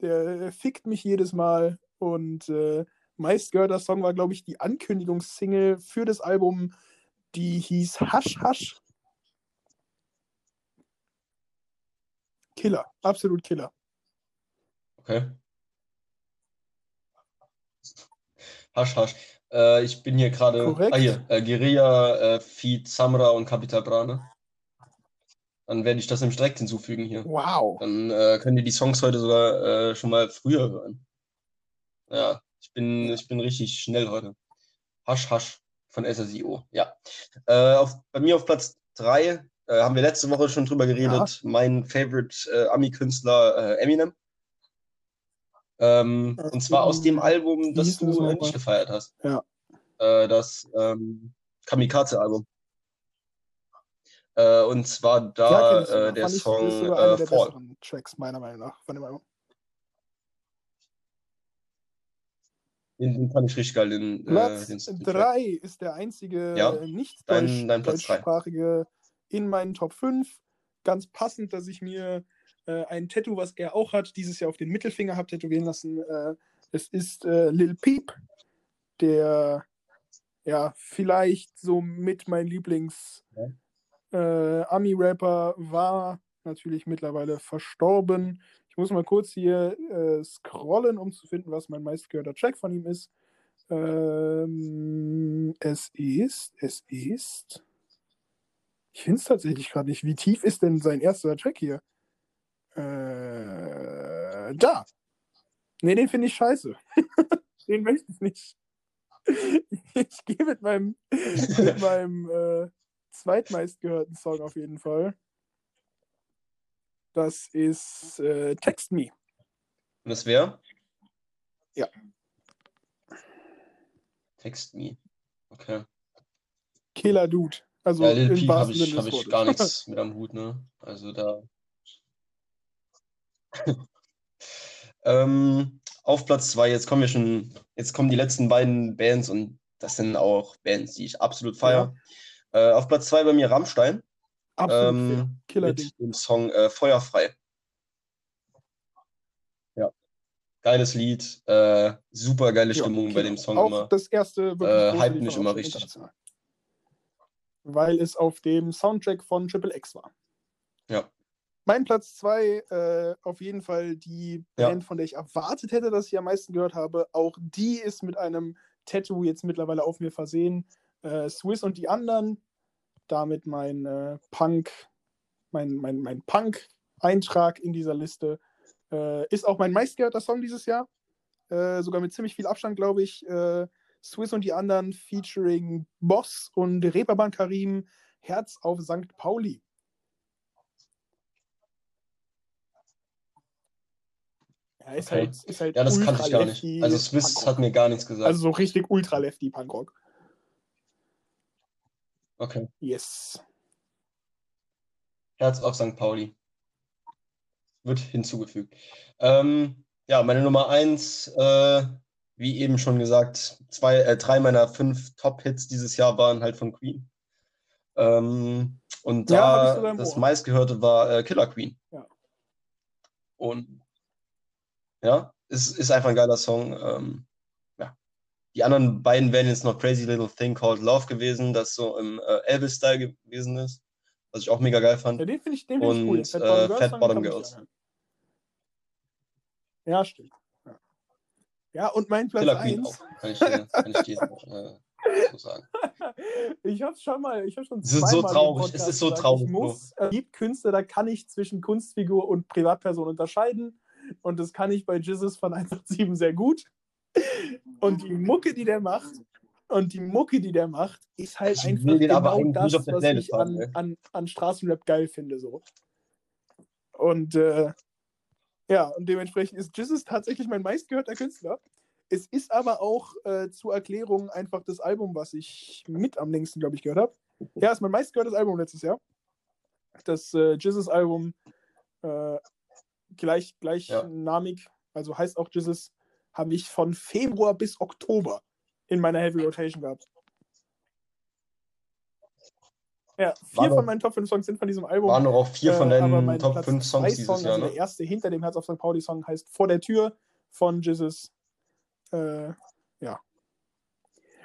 der fickt mich jedes Mal und äh, meistgehörter Song war, glaube ich, die Ankündigungssingle für das Album, die hieß Hasch Hasch. Killer, absolut Killer. Okay. Hasch Hasch. Äh, ich bin hier gerade. Ah, hier. Äh, Guerilla, äh, Feed, Samra und Capital Brane. Dann werde ich das nämlich direkt hinzufügen hier. Wow. Dann äh, könnt ihr die Songs heute sogar äh, schon mal früher hören. Ja, ich bin, ich bin richtig schnell heute. Hasch, hasch von SSIO. Ja. Äh, auf, bei mir auf Platz 3 äh, haben wir letzte Woche schon drüber geredet. Ja. Mein Favorite äh, Ami-Künstler äh, Eminem. Ähm, und zwar aus dem Album, das du äh, nochmal? nicht gefeiert hast. Ja. Äh, das ähm, Kamikaze-Album. Äh, und zwar Ja, da äh, der Song Fall. Tracks, meiner Meinung nach, von dem Album. Den, den fand ich richtig geil, den, äh, Platz den, den Track. 3 ist der einzige Ja, nicht dein- dein deutschsprachige in meinen Top 5. Ganz passend, dass ich mir äh, ein Tattoo, was er auch hat, dieses Jahr auf den Mittelfinger habe tätowieren lassen. Äh, es ist äh, Lil Peep, der ja vielleicht so mit mein Lieblings äh, Ami-Rapper war, natürlich mittlerweile verstorben. Muss mal kurz hier äh, scrollen, um zu finden, was mein meistgehörter Track von ihm ist. Ähm, es ist, es ist. Ich finde es tatsächlich gerade nicht. Wie tief ist denn sein erster Track hier? Äh, da. Nee, den finde ich scheiße. den möchte ich nicht. Ich gehe mit meinem, mit meinem äh, zweitmeistgehörten Song auf jeden Fall. Das ist äh, Text Me. Und das wäre? Ja. Text Me. Okay. Killer Dude. Also ja, Lil Peep habe ich, hab ich gar nichts mit am Hut, ne? Also da. ähm, auf Platz 2, jetzt kommen wir schon, jetzt kommen die letzten beiden Bands und das sind auch Bands, die ich absolut feiere. Äh, auf Platz 2 bei mir Rammstein Absolut fair. ähm, Killer-Ding. mit dem Song äh, Feuerfrei. Ja, geiles Lied, äh, super geile Ja, Stimmung bei genau. dem Song Auch immer. das erste wirklich Äh, Lied mich immer richtig. Weil es auf dem Soundtrack von Triple X war. Ja. Mein Platz 2, äh, auf jeden Fall die Ja. Band, von der ich erwartet hätte, dass ich am meisten gehört habe. Auch die ist mit einem Tattoo jetzt mittlerweile auf mir versehen. Äh, Swiss und die anderen. Damit mein äh, Punk, mein, mein, mein Punk-Eintrag in dieser Liste. Äh, ist auch mein meistgehörter Song dieses Jahr. Äh, sogar mit ziemlich viel Abstand, glaube ich. Äh, Swiss und die anderen featuring Boss und Reeperbahn Karim, Herz auf St. Pauli. Ja, ist, Okay. halt, ist halt Ja, das kannte ich gar nicht. Also Swiss hat mir gar nichts gesagt. Also so richtig ultra-lefty Punkrock. Okay. Yes. Herz auf St. Pauli. Wird hinzugefügt. Ähm, ja, meine Nummer eins, äh, wie eben schon gesagt, zwei, äh, drei meiner fünf Top-Hits dieses Jahr waren halt von Queen. Ähm, und Ja, da das Ohr. meistgehörte war äh, Killer Queen. Ja. Und ja, es ist einfach ein geiler Song. Ähm. Die anderen beiden wären jetzt noch Crazy Little Thing Called Love gewesen, das so im äh, Elvis-Style gewesen ist, was ich auch mega geil fand. Ja, den finde ich, den find ich cool. Und, Fat äh, Bottom Girls, Fat Bottom sich Girls. Ja, stimmt. Ja. ja, und mein Platz Killer Queen 1. auch, kann ich dir, kann ich dir äh, so sagen. Ich habe schon mal, ich habe schon Es ist so traurig, Podcast es ist so traurig, Ich muss, äh, gibt Künstler, da kann ich zwischen Kunstfigur und Privatperson unterscheiden. Und das kann ich bei Jesus von 187 sehr gut. Und die Mucke, die der macht, und die Mucke, die der macht, ist halt Ich einfach genau das, was ich haben, an, ey. an, an Straßenrap geil finde. So. Und äh, ja, und dementsprechend ist Jesus tatsächlich mein meistgehörter Künstler. Es ist aber auch äh, zur Erklärung einfach das Album, was ich mit am längsten, glaube ich, gehört habe. Ja, ist mein meistgehörtes Album letztes Jahr. Das äh, Jesus-Album, äh, gleich, gleichnamig, also heißt auch Jesus, habe ich von Februar bis Oktober in meiner Heavy Rotation gehabt. Ja, vier War von meinen Top 5 Songs sind von diesem Album. Waren noch auch vier von Äh, deinen Top Platz 5 Songs dieses Song, Jahr, also ne? der erste hinter dem Herz auf St. Pauli Song heißt Vor der Tür von Jesus. Äh, ja.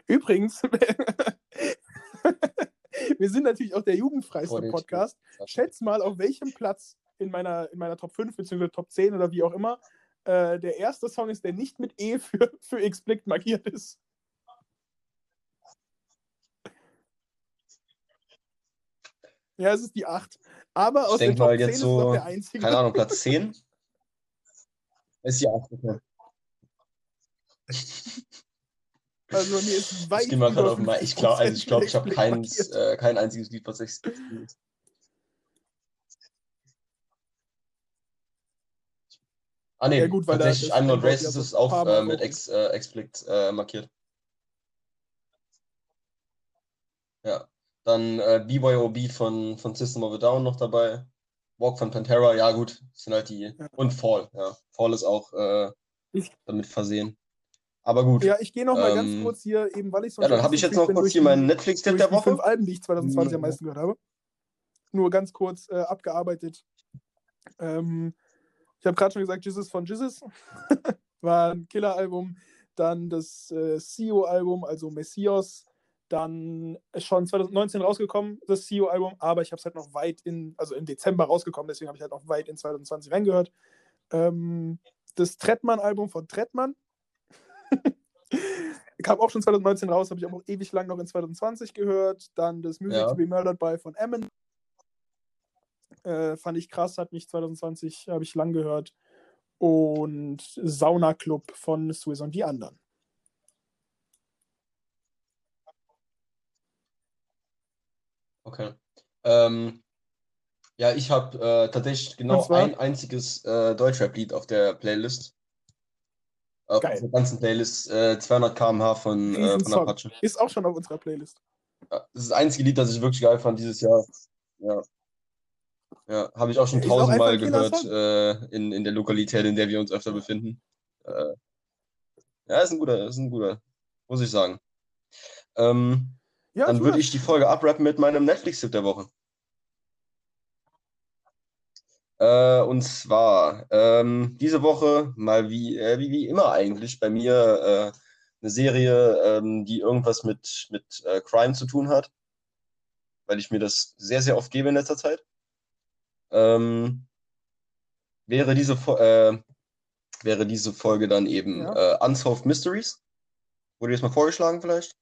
Übrigens, wir sind natürlich auch der jugendfreiste Podcast. Schätz mal, auf welchem Platz in meiner, in meiner Top 5 bzw. Top 10 oder wie auch immer äh, der erste Song ist, der nicht mit E für, für Explicit markiert ist. Ja, es ist die 8. Aber aus Ich der Top mal 10 jetzt so, der einzige. keine Ahnung, Platz 10? Ist ja auch okay. Also mir ist weit Ich. Ich glaube, also ich glaube, ich habe 50% kein, äh, kein einziges Lied, was ich. Ah, nee, Ja, gut, weil da tatsächlich das I'm Not Racist ist auch äh, mit ex, äh, explicit äh, markiert. Ja. Dann äh, BYOB von, von System of a Down noch dabei. Walk von Pantera, ja gut, sind halt die. Ja. Und Fall, ja. Fall ist auch äh, Ich- damit versehen. Aber gut. Ja, ich gehe noch mal ganz Ähm, kurz hier, eben weil ich so Ja, dann habe ich jetzt noch kurz hier meinen Netflix-Tipp der die fünf Woche. Alben, die ich 2020 am Mhm. meisten gehört habe. Nur ganz kurz äh, abgearbeitet. Ähm, ich habe gerade schon gesagt, Jesus von Jesus war ein Killer-Album. Dann das äh, CEO-Album, also Messias. Dann ist schon 2019 rausgekommen, das CEO-Album, aber ich habe es halt noch weit in, also im Dezember rausgekommen, deswegen habe ich halt noch weit in 2020 reingehört. Ähm, das Trettmann-Album von Trettmann. Kam auch schon 2019 raus, habe ich auch ewig lang noch in 2020 gehört. Dann das Music Ja. to be Murdered by von Eminem. Äh, fand ich krass, hat mich 2020, habe ich lang gehört. Und Sauna Club von Swiss und die anderen. Okay. Ähm, ja, ich habe äh, tatsächlich genau ein einziges äh, Deutschrap-Lied auf der Playlist. Auf Geil. der ganzen Playlist äh, 200 km/h von, äh, von. Apache. Ist auch schon auf unserer Playlist. Ja, Das ist das einzige Lied, das ich wirklich geil fand dieses Jahr. Ja. Ja, habe ich auch schon tausendmal gehört äh, in, in der Lokalität, in der wir uns öfter befinden. Äh, ja, ist ein guter, ist ein guter, muss ich sagen. Ähm, Ja, dann würde ich die Folge abrappen mit meinem Netflix-Tipp der Woche. Äh, und zwar ähm, diese Woche mal wie, äh, wie, wie immer eigentlich bei mir äh, eine Serie, ähm, die irgendwas mit, mit äh, Crime zu tun hat, weil ich mir das sehr, sehr oft gebe in letzter Zeit. Ähm, wäre, diese, äh, wäre diese Folge dann eben Ja. äh, Unsolved Mysteries. Wurde das mal vorgeschlagen vielleicht?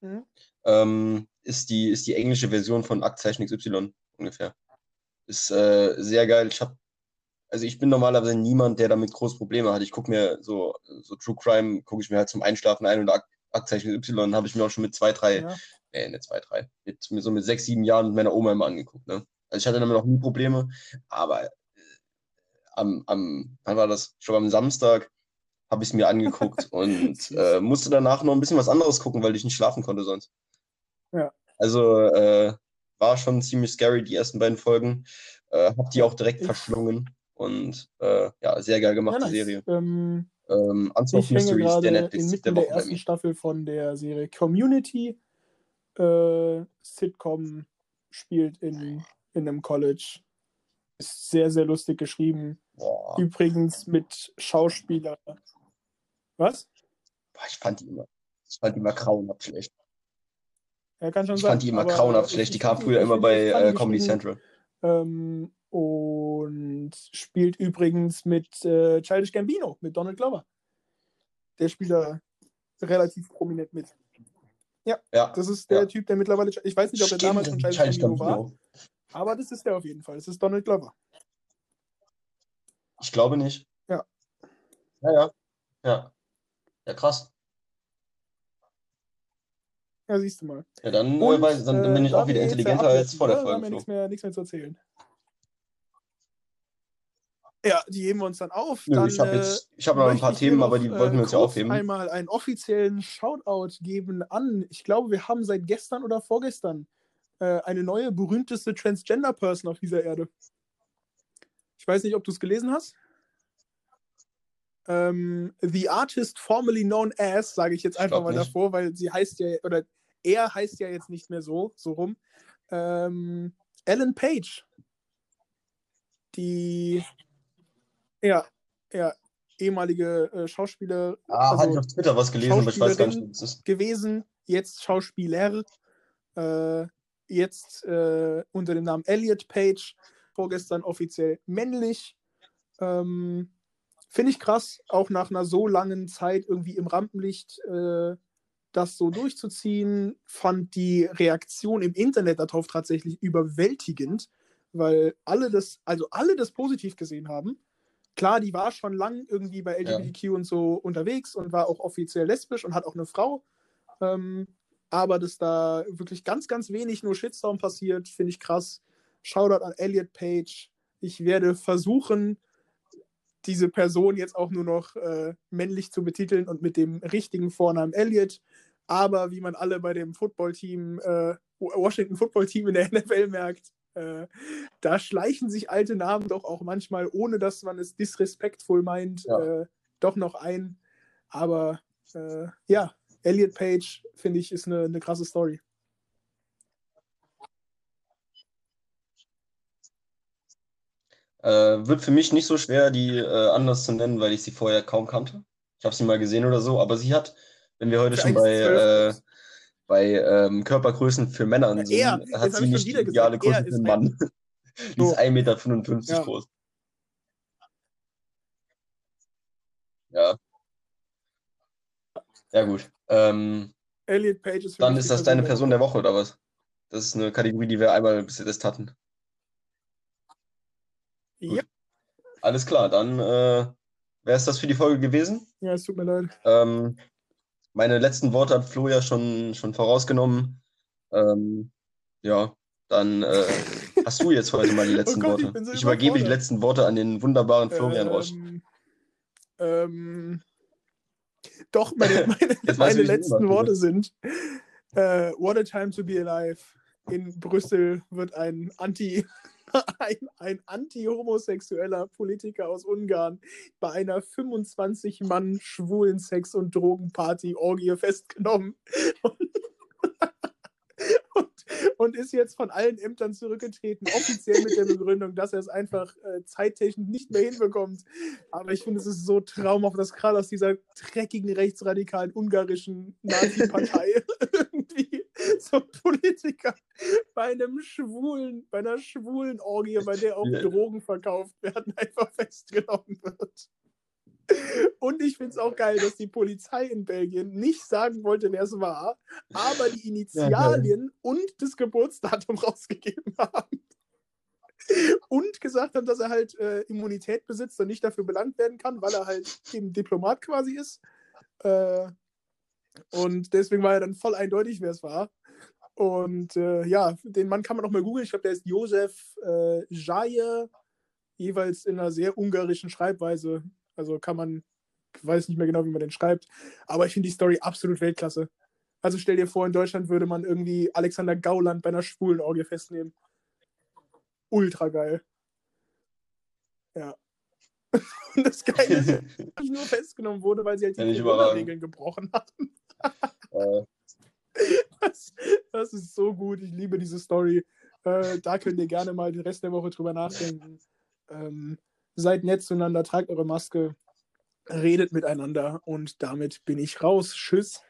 Mhm. ähm, ist, die, ist die englische Version von Aktzeichen XY ungefähr. Ist äh, sehr geil. Ich hab, also ich bin normalerweise niemand, der damit groß Probleme hat. Ich gucke mir so, so True Crime, gucke ich mir halt zum Einschlafen ein und Ak Aktzeichen Y habe ich mir auch schon mit zwei, drei, Ja. äh, nicht zwei, drei, mit, mit so mit sechs, sieben Jahren mit meiner Oma immer angeguckt. Ne? Also ich hatte damit noch nie Probleme, aber äh, am, am, wann war das? Schon am Samstag habe ich es mir angeguckt und äh, musste danach noch ein bisschen was anderes gucken, weil ich nicht schlafen konnte sonst. Ja. Also äh, war schon ziemlich scary, die ersten beiden Folgen. Äh, hab die auch direkt verschlungen und äh, ja, sehr geil gemacht, Ja, die nice. Serie. Ähm, Ähm, Unsolved Mysteries, der Netflix inmitten der der, ersten. Staffel von der Serie Community. Äh, Sitcom spielt in, in einem College. Ist sehr, sehr lustig geschrieben. Boah, Übrigens mit Schauspieler. Was? boah, ich fand die immer, ich fand die immer grauenhaft schlecht. Ja, kann schon Ich sein. fand die immer grauenhaft schlecht. Die kam früher immer bei äh, Comedy. Central. Ähm, und spielt übrigens mit äh, Childish Gambino, mit Donald Glover. Der spielt da relativ prominent mit. Ja, Das ist der Ja. Typ, der mittlerweile. Ich weiß nicht, ob er damals schon Childish Childish Gambino war, Gambino. Aber das ist der auf jeden Fall. Das ist Donald Glover. Ich glaube nicht. Ja. Ja, ja. Ja, ja krass. Ja, siehst du mal. Ja, dann, äh, Und, weiß, dann, dann bin ich äh, auch wieder intelligenter als vor der ne, Da haben Folge. wir nichts mehr, nichts mehr zu erzählen. Ja, die heben wir uns dann auf. Nö, dann, ich habe äh, habe noch ein paar Themen, noch, aber die wollten wir uns ja aufheben. einmal einen offiziellen Shoutout geben an, ich glaube, wir haben seit gestern oder vorgestern äh, eine neue berühmteste Transgender-Person auf dieser Erde. Ich weiß nicht, ob du es gelesen hast. Ähm, the artist formerly known as, sage ich jetzt einfach glaub mal nicht. davor, weil sie heißt ja, oder er heißt ja jetzt nicht mehr so, so rum. Ähm, Ellen Page. Die, ja, ja, ehemalige äh, Schauspieler, Ah, also hatte ich auf Twitter was gelesen, aber ich weiß gar nicht, was das ist. gewesen, jetzt Schauspieler, äh, jetzt äh, unter dem Namen Elliot Page, vorgestern offiziell männlich. Ähm, Finde ich krass, auch nach einer so langen Zeit irgendwie im Rampenlicht äh, das so durchzuziehen, fand die Reaktion im Internet darauf tatsächlich überwältigend, weil alle das, also alle das positiv gesehen haben. Klar, die war schon lang irgendwie bei Ja. LGBTQ und so unterwegs und war auch offiziell lesbisch und hat auch eine Frau. Ähm, aber dass da wirklich ganz, ganz wenig nur Shitstorm passiert, finde ich krass. Shoutout an Elliot Page. Ich werde versuchen, diese Person jetzt auch nur noch äh, männlich zu betiteln und mit dem richtigen Vornamen Elliot. Aber wie man alle bei dem Footballteam, äh, Washington Football Team in der NFL merkt, äh, da schleichen sich alte Namen doch auch manchmal, ohne dass man es disrespektvoll meint, ja. äh, doch noch ein. Aber äh, ja, Elliot Page, finde ich, ist eine, eine krasse Story. Äh, wird für mich nicht so schwer, die äh, anders zu nennen, weil ich sie vorher kaum kannte. Ich habe sie mal gesehen oder so, aber sie hat, wenn wir heute schon bei, äh, bei ähm, Körpergrößen für Männer ja, sind, er, hat sie nicht die ideale Größe für einen Mann. die ist 1,55 Meter ja. groß. Ja. Ja, gut. Ähm, Elliot Page ist Dann ist das deine Person der Woche oder was? Das ist eine Kategorie, die wir einmal bis jetzt hatten. Ja. Alles klar, dann äh, wäre es das für die Folge gewesen. Ja, es tut mir leid. Ähm, meine letzten Worte hat Flo ja schon, schon vorausgenommen. Ähm, ja, dann äh, hast du jetzt heute mal die oh letzten oh Gott, Worte. Ich, so ich übergebe die letzten Worte an den wunderbaren Florian ähm, Rosch. Ähm, doch, meine, meine, meine letzten Worte sind: uh, What a time to be alive. In Brüssel wird ein Anti- ein, ein anti-homosexueller Politiker aus Ungarn bei einer 25-Mann-schwulen Sex- und Drogenparty-Orgie festgenommen. Und, und, ist jetzt von allen Ämtern zurückgetreten, offiziell mit der Begründung, dass er es einfach äh, zeittechnisch nicht mehr hinbekommt. Aber ich finde, es ist so traumhaft, dass gerade aus dieser dreckigen, rechtsradikalen ungarischen Nazi-Partei irgendwie so Politiker bei einem schwulen, bei einer schwulen Orgie, bei der auch. Drogen verkauft werden, einfach festgenommen wird. Und ich finde es auch geil, dass die Polizei in Belgien nicht sagen wollte, wer es war, aber die Initialien ja, und das Geburtsdatum rausgegeben haben. Und gesagt haben, dass er halt äh, Immunität besitzt und nicht dafür belangt werden kann, weil er halt eben Diplomat quasi ist. Äh, und deswegen war er dann voll eindeutig, wer es war. Und äh, ja, den Mann kann man auch mal googeln. Ich glaube, der ist Josef äh, Jaje, jeweils in einer sehr ungarischen Schreibweise. Also kann man, ich weiß nicht mehr genau, wie man den schreibt, aber ich finde die Story absolut Weltklasse. Also stell dir vor, in Deutschland würde man irgendwie Alexander Gauland bei einer schwulen Orgie festnehmen. Ultra geil. Ja. Und das Geile ist, dass ich nur festgenommen wurde, weil sie halt die Corona-Regeln gebrochen haben. äh. Das, das, ist so gut. Ich liebe diese Story. Äh, da könnt ihr gerne mal den Rest der Woche drüber nachdenken. Ähm, seid nett zueinander, tragt eure Maske, redet miteinander und damit bin ich raus. Tschüss.